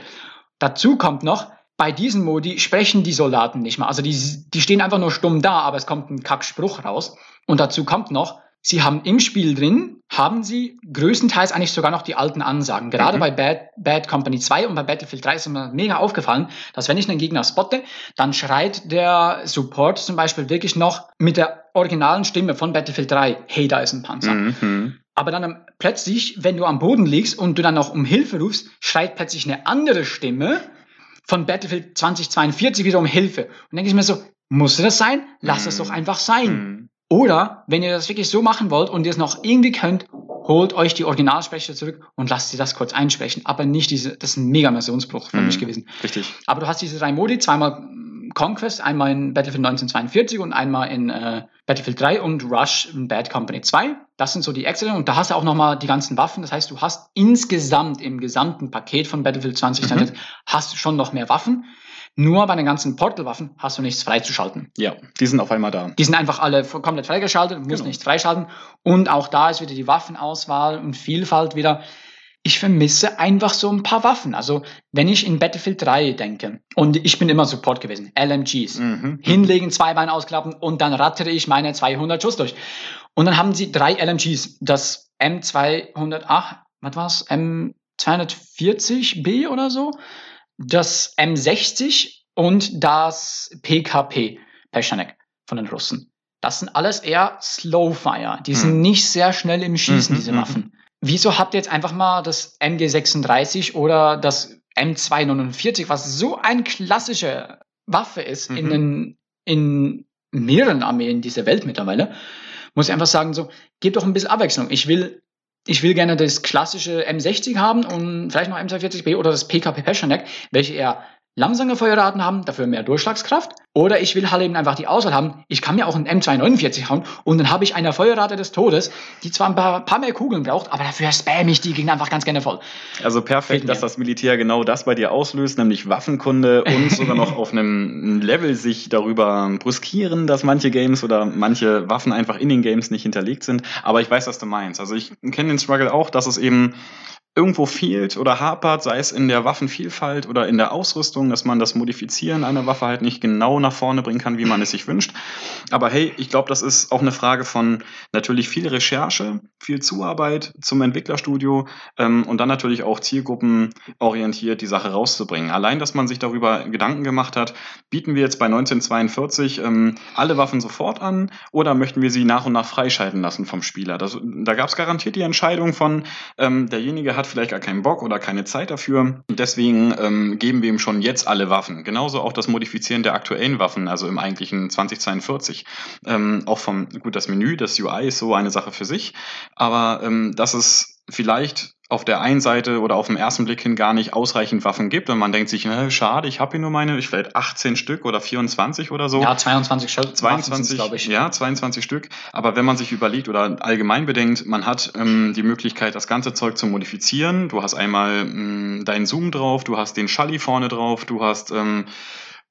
Dazu kommt noch, bei diesen Modi sprechen die Soldaten nicht mehr. Also die, die stehen einfach nur stumm da, aber es kommt ein Kackspruch raus. Und dazu kommt noch, sie haben im Spiel drin, haben sie größtenteils eigentlich sogar noch die alten Ansagen. Gerade Mhm. bei Bad, Bad Company 2 und bei Battlefield 3 ist mir mega aufgefallen, dass wenn ich einen Gegner spotte, dann schreit der Support zum Beispiel wirklich noch mit der originalen Stimme von Battlefield 3, hey, da ist ein Panzer. Mhm. Aber dann plötzlich, wenn du am Boden liegst und du dann noch um Hilfe rufst, schreit plötzlich eine andere Stimme von Battlefield 2042 wieder um Hilfe. Und denke ich mir so, musste das sein? Lass es Mhm. doch einfach sein. Mhm. Oder wenn ihr das wirklich so machen wollt und ihr es noch irgendwie könnt, holt euch die Originalsprecher zurück und lasst sie das kurz einsprechen. Aber nicht diese, das ist ein mega Missionsbruch für Mhm. mich gewesen. Richtig. Aber du hast diese drei Modi, zweimal Conquest, einmal in Battlefield 1942 und einmal in äh, Battlefield 3 und Rush in Bad Company 2. Das sind so die Excellent. Und da hast du auch nochmal die ganzen Waffen. Das heißt, du hast insgesamt im gesamten Paket von Battlefield 2020 Mhm. hast du schon noch mehr Waffen. Nur bei den ganzen Portal-Waffen hast du nichts freizuschalten. Ja, die sind auf einmal da. Die sind einfach alle komplett freigeschaltet, musst Genau. nichts freischalten. Und auch da ist wieder die Waffenauswahl und Vielfalt wieder. Ich vermisse einfach so ein paar Waffen. Also, wenn ich in Battlefield 3 denke, und ich bin immer Support gewesen, LMGs, Mhm. hinlegen, zwei Beine ausklappen und dann rattere ich meine 200 Schuss durch. Und dann haben sie drei LMGs, das M208, was war's? M240B oder so, das M60 und das PKP, Peschanek von den Russen. Das sind alles eher Slowfire. Die sind Hm. nicht sehr schnell im Schießen, Mhm, diese mhm. Waffen. Wieso habt ihr jetzt einfach mal das MG36 oder das M249, was so eine klassische Waffe ist in, Mhm. den, in mehreren Armeen dieser Welt mittlerweile, muss ich einfach sagen, so, gebt doch ein bisschen Abwechslung. Ich will, ich will gerne das klassische M60 haben und vielleicht noch M240B oder das PKP Peschanek, welche eher langsame Feuerraten haben, dafür mehr Durchschlagskraft. Oder ich will halt eben einfach die Auswahl haben. Ich kann mir auch einen M249 hauen und dann habe ich eine Feuerrate des Todes, die zwar ein paar, paar mehr Kugeln braucht, aber dafür spam ich die Gegner einfach ganz gerne voll. Also perfekt, dass das Militär genau das bei dir auslöst, nämlich Waffenkunde und sogar noch auf einem Level sich darüber brüskieren, dass manche Games oder manche Waffen einfach in den Games nicht hinterlegt sind. Aber ich weiß, was du meinst. Also ich kenne den Struggle auch, dass es eben irgendwo fehlt oder hapert, sei es in der Waffenvielfalt oder in der Ausrüstung, dass man das Modifizieren einer Waffe halt nicht genau nach vorne bringen kann, wie man es sich wünscht. Aber hey, ich glaube, das ist auch eine Frage von natürlich viel Recherche, viel Zuarbeit zum Entwicklerstudio ähm, und dann natürlich auch zielgruppenorientiert die Sache rauszubringen. Allein, dass man sich darüber Gedanken gemacht hat, bieten wir jetzt bei 1942 ähm, alle Waffen sofort an oder möchten wir sie nach und nach freischalten lassen vom Spieler? Das, da gab es garantiert die Entscheidung von, ähm, derjenige hat vielleicht gar keinen Bock oder keine Zeit dafür. Deswegen ähm, geben wir ihm schon jetzt alle Waffen. Genauso auch das Modifizieren der aktuellen Waffen, also im eigentlichen 2042. Ähm, auch vom, gut, das Menü, das UI ist so eine Sache für sich, aber ähm, das ist vielleicht auf der einen Seite oder auf den ersten Blick hin gar nicht ausreichend Waffen gibt und man denkt sich, ne, schade, ich habe hier nur meine, ich vielleicht 18 Stück oder 24 oder so. Ja, 22 Stück. 22, glaube ich. Ja, 22 Stück. Aber wenn man sich überlegt oder allgemein bedenkt, man hat ähm, die Möglichkeit, das ganze Zeug zu modifizieren. Du hast einmal ähm, deinen Zoom drauf, du hast den Schalli vorne drauf, du hast ähm,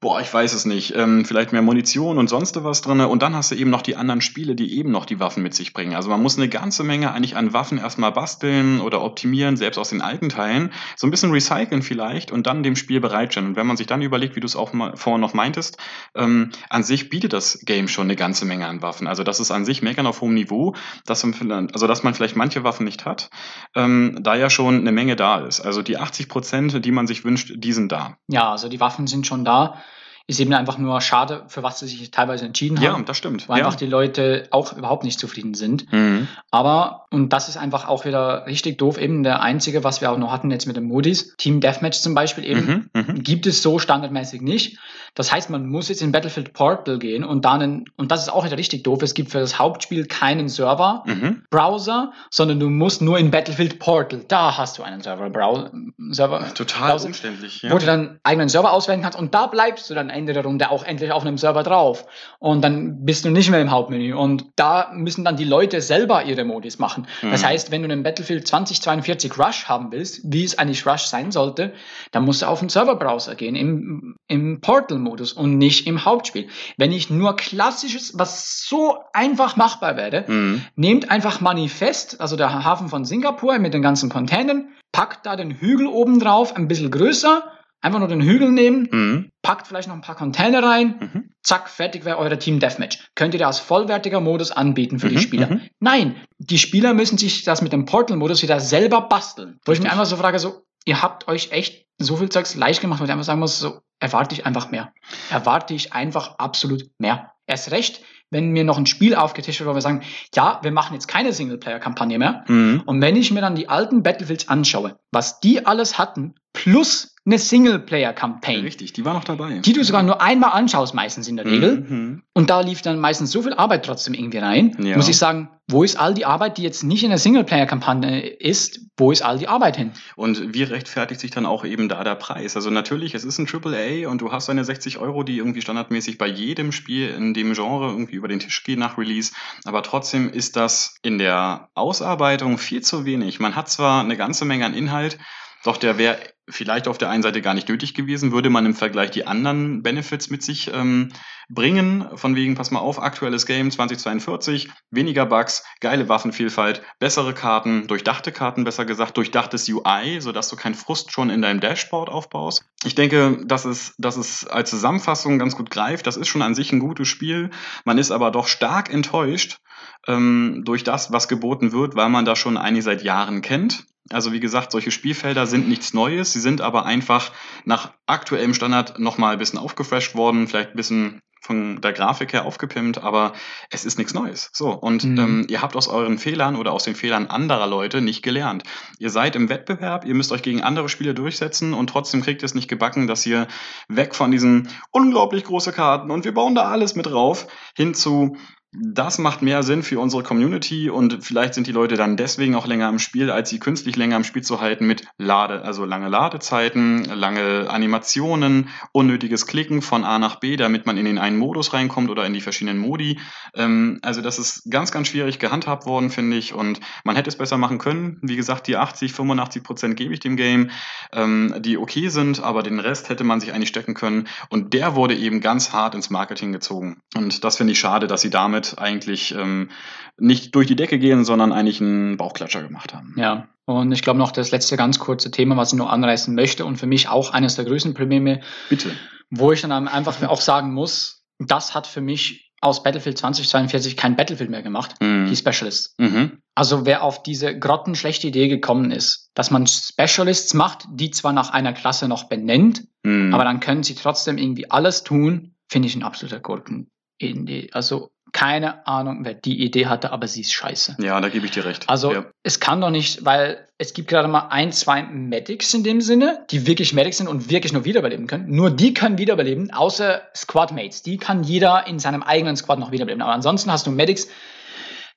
boah, ich weiß es nicht, ähm, vielleicht mehr Munition und sonst was drin. Und dann hast du eben noch die anderen Spiele, die eben noch die Waffen mit sich bringen. Also man muss eine ganze Menge eigentlich an Waffen erstmal basteln oder optimieren, selbst aus den alten Teilen. So ein bisschen recyceln vielleicht und dann dem Spiel bereitstellen. Und wenn man sich dann überlegt, wie du es auch mal vorhin noch meintest, ähm, an sich bietet das Game schon eine ganze Menge an Waffen. Also das ist an sich meckern auf hohem Niveau, dass man, also dass man vielleicht manche Waffen nicht hat, ähm, da ja schon eine Menge da ist. Also die 80 Prozent, die man sich wünscht, die sind da. Ja, also die Waffen sind schon da ist eben einfach nur schade, für was sie sich teilweise entschieden haben. Ja, das stimmt. Weil ja. einfach die Leute auch überhaupt nicht zufrieden sind. Mhm. Aber, und das ist einfach auch wieder richtig doof, eben der einzige, was wir auch noch hatten jetzt mit den Moody's, Team Deathmatch zum Beispiel eben, mhm, mhm. gibt es so standardmäßig nicht. Das heißt, man muss jetzt in Battlefield Portal gehen und dann, und das ist auch wieder richtig doof, es gibt für das Hauptspiel keinen Server-Browser, mhm. sondern du musst nur in Battlefield Portal, da hast du einen Server-Browser. Server Total Browser, umständlich, ja. Wo du dann eigenen Server auswählen kannst und da bleibst du dann Ende der Runde auch endlich auf einem Server drauf. Und dann bist du nicht mehr im Hauptmenü. Und da müssen dann die Leute selber ihre Modis machen. Mhm. Das heißt, wenn du einen Battlefield 2042 Rush haben willst, wie es eigentlich Rush sein sollte, dann musst du auf den Serverbrowser gehen, im, im Portal-Modus und nicht im Hauptspiel. Wenn ich nur klassisches, was so einfach machbar wäre, mhm. nehmt einfach Manifest, also der Hafen von Singapur mit den ganzen Containern, packt da den Hügel oben drauf, ein bisschen größer, Einfach nur den Hügel nehmen, mhm. packt vielleicht noch ein paar Container rein, mhm. zack, fertig wäre euer Team Deathmatch. Könnt ihr das als vollwertiger Modus anbieten für mhm. die Spieler? Mhm. Nein, die Spieler müssen sich das mit dem Portal-Modus wieder selber basteln. Wo ich mir einfach so frage, so, ihr habt euch echt so viel Zeugs leicht gemacht, wo ich einfach sagen muss, so, erwarte ich einfach mehr. Erwarte ich einfach absolut mehr. Erst recht, wenn mir noch ein Spiel aufgetischt wird, wo wir sagen, ja, wir machen jetzt keine Singleplayer-Kampagne mehr. Mhm. Und wenn ich mir dann die alten Battlefields anschaue, was die alles hatten, plus eine Singleplayer-Campaign. Richtig, die war noch dabei. Die du sogar nur einmal anschaust, meistens in der Regel. Mhm. Und da lief dann meistens so viel Arbeit trotzdem irgendwie rein. Ja. Muss ich sagen, wo ist all die Arbeit, die jetzt nicht in der Singleplayer-Kampagne ist, wo ist all die Arbeit hin? Und wie rechtfertigt sich dann auch eben da der Preis? Also natürlich, es ist ein AAA und du hast deine 60 Euro, die irgendwie standardmäßig bei jedem Spiel in dem Genre irgendwie über den Tisch gehen nach Release. Aber trotzdem ist das in der Ausarbeitung viel zu wenig. Man hat zwar eine ganze Menge an Inhalt, doch der wäre vielleicht auf der einen Seite gar nicht nötig gewesen, würde man im Vergleich die anderen Benefits mit sich ähm, bringen, von wegen, pass mal auf, aktuelles Game 2042, weniger Bugs, geile Waffenvielfalt, bessere Karten, durchdachte Karten, besser gesagt, durchdachtes UI, sodass du keinen Frust schon in deinem Dashboard aufbaust. Ich denke, dass es, dass es als Zusammenfassung ganz gut greift. Das ist schon an sich ein gutes Spiel. Man ist aber doch stark enttäuscht ähm, durch das, was geboten wird, weil man das schon einige seit Jahren kennt. Also wie gesagt, solche Spielfelder sind nichts Neues, sie sind aber einfach nach aktuellem Standard nochmal ein bisschen aufgefresht worden, vielleicht ein bisschen von der Grafik her aufgepimpt, aber es ist nichts Neues. So, und mhm. ähm, ihr habt aus euren Fehlern oder aus den Fehlern anderer Leute nicht gelernt. Ihr seid im Wettbewerb, ihr müsst euch gegen andere Spiele durchsetzen und trotzdem kriegt ihr es nicht gebacken, dass ihr weg von diesen unglaublich große Karten und wir bauen da alles mit drauf, hin zu das macht mehr Sinn für unsere Community und vielleicht sind die Leute dann deswegen auch länger im Spiel, als sie künstlich länger im Spiel zu halten mit Lade, also lange Ladezeiten, lange Animationen, unnötiges Klicken von A nach B, damit man in den einen Modus reinkommt oder in die verschiedenen Modi. Ähm, also das ist ganz, ganz schwierig gehandhabt worden, finde ich, und man hätte es besser machen können. Wie gesagt, die 80, 85 Prozent gebe ich dem Game, ähm, die okay sind, aber den Rest hätte man sich eigentlich stecken können und der wurde eben ganz hart ins Marketing gezogen. Und das finde ich schade, dass sie damit eigentlich ähm, nicht durch die Decke gehen, sondern eigentlich einen Bauchklatscher gemacht haben. Ja, Und ich glaube noch das letzte ganz kurze Thema, was ich noch anreißen möchte und für mich auch eines der größten Probleme, Bitte. wo ich dann einfach auch sagen muss, das hat für mich aus Battlefield 2042 kein Battlefield mehr gemacht, Mhm. die Specialists. Mhm. Also wer auf diese grottenschlechte Idee gekommen ist, dass man Specialists macht, die zwar nach einer Klasse noch benennt, Mhm. aber dann können sie trotzdem irgendwie alles tun, finde ich ein absoluter Gurken-Idee. Also keine Ahnung, wer die Idee hatte, aber sie ist scheiße. ja, da gebe ich dir recht. Also ja. es kann doch nicht, weil es gibt gerade mal ein, zwei Medics in dem Sinne, die wirklich Medics sind und wirklich nur wiederbeleben können. Nur die können wiederbeleben, außer Squadmates. Die kann jeder in seinem eigenen Squad noch wiederbeleben. Aber ansonsten hast du Medics,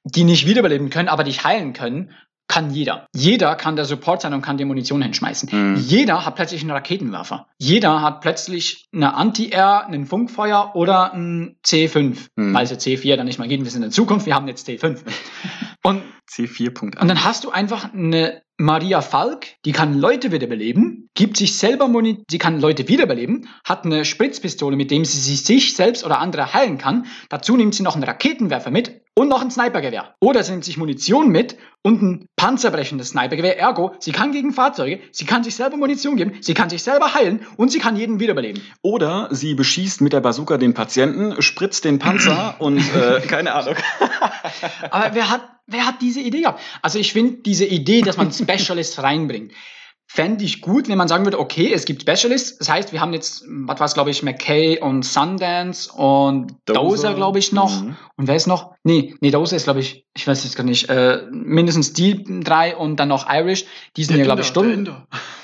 die nicht wiederbeleben können, aber dich heilen können. Kann jeder. Jeder kann der Support sein und kann dir Munition hinschmeißen. Mhm. Jeder hat plötzlich einen Raketenwerfer. Jeder hat plötzlich eine Anti-Air, einen Funkfeuer oder ein C5. Mhm. Weil es ja C4 dann nicht mehr geht. Wir sind in der Zukunft, wir haben jetzt C5. Und C4.1. und dann hast du einfach eine Maria Falk, die kann Leute wiederbeleben, gibt sich selber Muni sie kann Leute wiederbeleben, hat eine Spritzpistole, mit dem sie sich- sich selbst oder andere heilen kann. Dazu nimmt sie noch einen Raketenwerfer mit und noch ein Snipergewehr. Oder sie nimmt sich Munition mit und ein panzerbrechendes Snipergewehr. Ergo, sie kann gegen Fahrzeuge, sie kann sich selber Munition geben, sie kann sich selber heilen und sie kann jeden wiederbeleben. Oder sie beschießt mit der Bazooka den Patienten, spritzt den Panzer und äh, keine Ahnung. Aber wer hat, wer hat diese Idee gehabt? Also ich finde diese Idee, dass man Specialists reinbringt, fände ich gut, wenn man sagen würde, okay, es gibt Specialists. Das heißt, wir haben jetzt, was war es, glaube ich, McKay und Sundance und Dozer. Dozer, glaube ich, noch. Mhm. Und wer ist noch? Nee, nee, Dozer ist, glaube ich, ich weiß jetzt gar nicht, äh, mindestens die drei und dann noch Irish. Die sind ja, glaube ich, Stunden.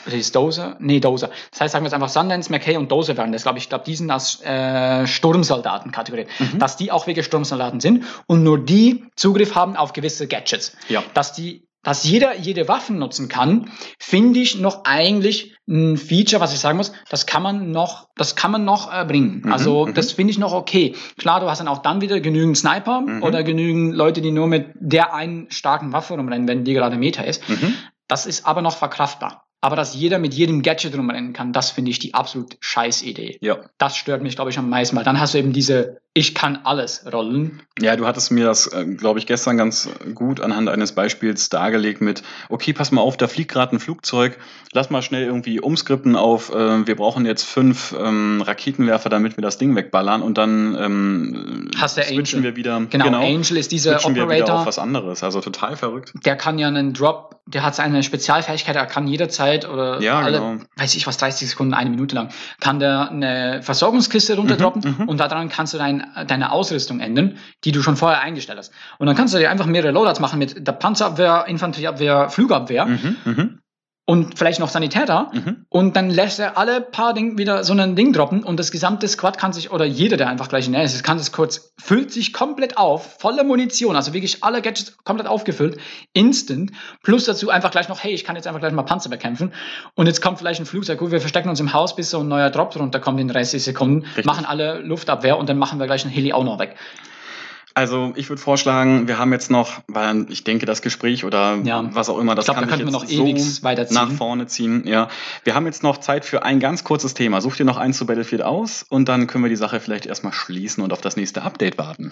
Das ist Dozer? Nee, Dozer. Das heißt, sagen wir jetzt einfach Sundance, McKay und Dozer werden das, glaube ich. Ich glaube, die sind als äh, Sturmsoldaten-Kategorie. Mhm. Dass die auch wirklich Sturmsoldaten sind und nur die Zugriff haben auf gewisse Gadgets. Ja. Dass die dass jeder jede Waffen nutzen kann, finde ich noch eigentlich ein Feature, was ich sagen muss, das kann man noch, das kann man noch äh, bringen. Mhm, also mhm. das finde ich noch okay. Klar, du hast dann auch dann wieder genügend Sniper Mhm. oder genügend Leute, die nur mit der einen starken Waffe rumrennen, wenn die gerade Meta ist. Mhm. Das ist aber noch verkraftbar. Aber dass jeder mit jedem Gadget rumrennen kann, das finde ich die absolut scheiß Idee. Ja. Das stört mich, glaube ich, am meisten, weil dann hast du eben diese Ich kann alles Rollen. Ja, du hattest mir das, äh, glaube ich, gestern ganz gut anhand eines Beispiels dargelegt mit, okay, pass mal auf, da fliegt gerade ein Flugzeug, lass mal schnell irgendwie umskripten auf, äh, wir brauchen jetzt fünf ähm, Raketenwerfer, damit wir das Ding wegballern und dann ähm, Hast du switchen Angel. wir wieder, Genau, Angel ist dieser switchen wir wieder auf Operator. was anderes. Also total verrückt. Der kann ja einen Drop, der hat seine Spezialfähigkeit, er kann jederzeit oder Ja, alle, genau. weiß ich was, 30 Sekunden, eine Minute lang, kann der eine Versorgungskiste runterdroppen Mhm, mhm. und daran kannst du dein, deine Ausrüstung ändern, die du schon vorher eingestellt hast. Und dann kannst du dir einfach mehrere Loadouts machen mit der Panzerabwehr, Infanterieabwehr, Flugabwehr Mhm, mhm, und vielleicht noch Sanitäter. mhm. Und dann lässt er alle paar Ding wieder so ein Ding droppen und das gesamte Squad kann sich, oder jeder, der einfach gleich in der ist, kann es kurz, füllt sich komplett auf, voller Munition, also wirklich alle Gadgets komplett aufgefüllt, instant, plus dazu einfach gleich noch, hey, ich kann jetzt einfach gleich mal Panzer bekämpfen und jetzt kommt vielleicht ein Flugzeug, gut, wir verstecken uns im Haus, bis so ein neuer Drop runterkommt in 30 Sekunden, Richtig. machen alle Luftabwehr und dann machen wir gleich einen Heli auch noch weg. Also ich würde vorschlagen, wir haben jetzt noch, weil ich denke, das Gespräch oder Ja. was auch immer, das Ich glaube, kann da wir jetzt noch ewig weiterziehen. nach vorne ziehen. Ja, wir haben jetzt noch Zeit für ein ganz kurzes Thema. Such dir noch eins zu Battlefield aus und dann können wir die Sache vielleicht erstmal schließen und auf das nächste Update warten.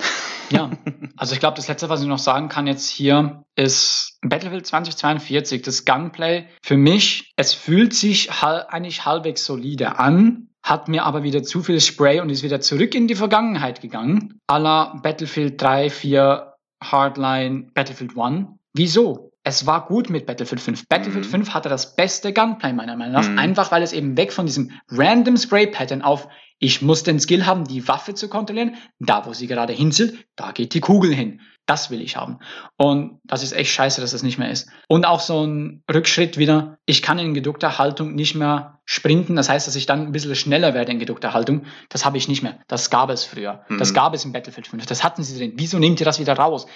Ja, also ich glaube, das Letzte, was ich noch sagen kann jetzt hier, ist Battlefield 2042, das Gunplay. Für mich, es fühlt sich hal eigentlich halbwegs solide an, hat mir aber wieder zu viel Spray und ist wieder zurück in die Vergangenheit gegangen. A la Battlefield 3, 4, Hardline, Battlefield 1. Wieso? Es war gut mit Battlefield 5. Battlefield Mhm. 5 hatte das beste Gunplay meiner Meinung nach, Mhm. einfach weil es eben weg von diesem random Spray-Pattern auf ich muss den Skill haben, die Waffe zu kontrollieren. Da, wo sie gerade hinzielt, da geht die Kugel hin. Das will ich haben. Und das ist echt scheiße, dass das nicht mehr ist. Und auch so ein Rückschritt wieder. Ich kann in geduckter Haltung nicht mehr sprinten. Das heißt, dass ich dann ein bisschen schneller werde in geduckter Haltung. Das habe ich nicht mehr. Das gab es früher. Das Mhm. gab es im Battlefield 5. Das hatten sie drin. Wieso nehmt ihr das wieder raus?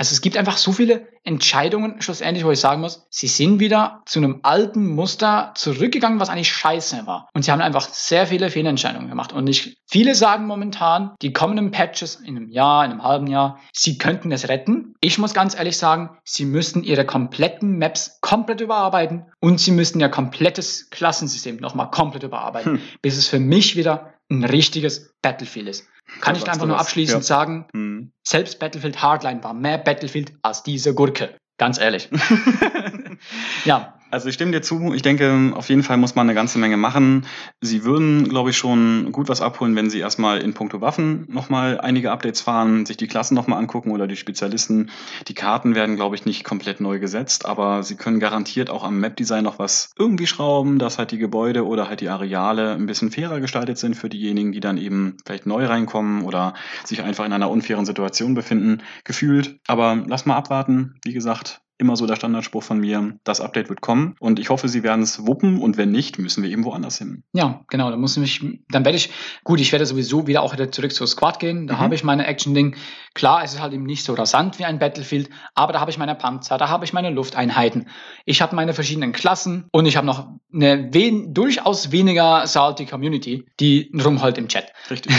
Also es gibt einfach so viele Entscheidungen schlussendlich, wo ich sagen muss, sie sind wieder zu einem alten Muster zurückgegangen, was eigentlich scheiße war. Und sie haben einfach sehr viele Fehlentscheidungen gemacht. Und ich, viele sagen momentan, die kommenden Patches in einem Jahr, in einem halben Jahr, sie könnten es retten. Ich muss ganz ehrlich sagen, sie müssten ihre kompletten Maps komplett überarbeiten und sie müssten ihr komplettes Klassensystem nochmal komplett überarbeiten, Hm. bis es für mich wieder ein richtiges Battlefield ist. Kann ich einfach nur abschließend Ja. sagen, Mhm. selbst Battlefield Hardline war mehr Battlefield als diese Gurke. Ganz ehrlich. ja, also ich stimme dir zu. Ich denke, auf jeden Fall muss man eine ganze Menge machen. Sie würden, glaube ich, schon gut was abholen, wenn sie erstmal in puncto Waffen nochmal einige Updates fahren, sich die Klassen nochmal angucken oder die Spezialisten. Die Karten werden, glaube ich, nicht komplett neu gesetzt, aber sie können garantiert auch am Map-Design noch was irgendwie schrauben, dass halt die Gebäude oder halt die Areale ein bisschen fairer gestaltet sind für diejenigen, die dann eben vielleicht neu reinkommen oder sich einfach in einer unfairen Situation befinden, gefühlt. Aber lass mal abwarten. Wie gesagt, immer so der Standardspruch von mir, das Update wird kommen und ich hoffe, sie werden es wuppen und wenn nicht, müssen wir eben woanders hin. Ja, genau, dann muss ich, dann werde ich, gut, ich werde sowieso wieder auch wieder zurück zur Squad gehen, da mhm. habe ich meine Action-Ding. Klar, es ist halt eben nicht so rasant wie ein Battlefield, aber da habe ich meine Panzer, da habe ich meine Lufteinheiten, ich habe meine verschiedenen Klassen und ich habe noch eine wen durchaus weniger salty Community, die rumholt im Chat. Richtig.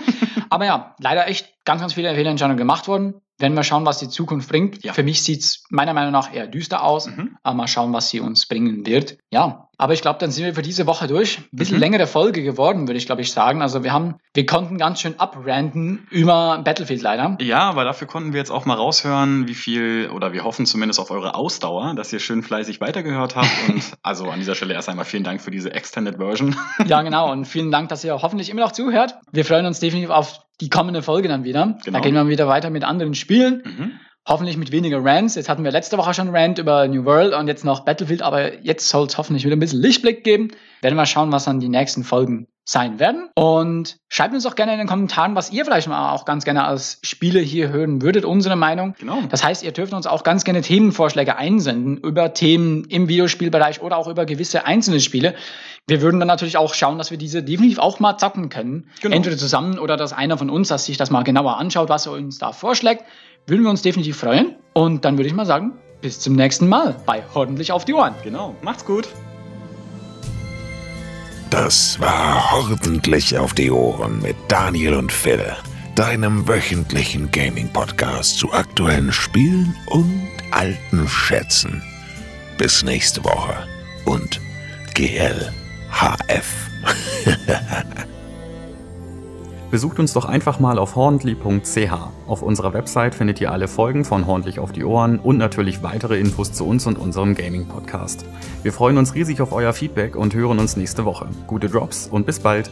aber ja, leider echt ganz, ganz viele Fehlentscheidungen gemacht worden werden wir schauen, was die Zukunft bringt. Ja. Für mich sieht es meiner Meinung nach eher düster aus. Mhm. Aber mal schauen, was sie uns bringen wird. Ja, aber ich glaube, dann sind wir für diese Woche durch. Ein bisschen mhm. längere Folge geworden, würde ich glaube ich sagen. Also wir haben, wir konnten ganz schön abranden über Battlefield leider. Ja, aber dafür konnten wir jetzt auch mal raushören, wie viel, oder wir hoffen zumindest auf eure Ausdauer, dass ihr schön fleißig weitergehört habt. Und also an dieser Stelle erst einmal vielen Dank für diese Extended Version. ja, genau. Und vielen Dank, dass ihr hoffentlich immer noch zuhört. Wir freuen uns definitiv auf die kommende Folge dann wieder. Genau. Da gehen wir wieder weiter mit anderen Spielen. Mhm. Hoffentlich mit weniger Rants. Jetzt hatten wir letzte Woche schon Rant über New World und jetzt noch Battlefield, aber jetzt soll es hoffentlich wieder ein bisschen Lichtblick geben. Werden wir schauen, was dann die nächsten Folgen sein werden. Und schreibt uns doch gerne in den Kommentaren, was ihr vielleicht mal auch ganz gerne als Spiele hier hören würdet, unsere Meinung. Genau. Das heißt, ihr dürft uns auch ganz gerne Themenvorschläge einsenden über Themen im Videospielbereich oder auch über gewisse einzelne Spiele. Wir würden dann natürlich auch schauen, dass wir diese definitiv auch mal zocken können. Genau. Entweder zusammen oder dass einer von uns, dass sich das mal genauer anschaut, was er uns da vorschlägt. Würden wir uns definitiv freuen. Und dann würde ich mal sagen, bis zum nächsten Mal bei Ordentlich auf die Ohren. Genau. Macht's gut. Das war Ordentlich auf die Ohren mit Daniel und Phil, deinem wöchentlichen Gaming-Podcast zu aktuellen Spielen und alten Schätzen. Bis nächste Woche und GLHF. Besucht uns doch einfach mal auf horndly.ch. Auf unserer Website findet ihr alle Folgen von Horndlich auf die Ohren und natürlich weitere Infos zu uns und unserem Gaming-Podcast. Wir freuen uns riesig auf euer Feedback und hören uns nächste Woche. Gute Drops und bis bald!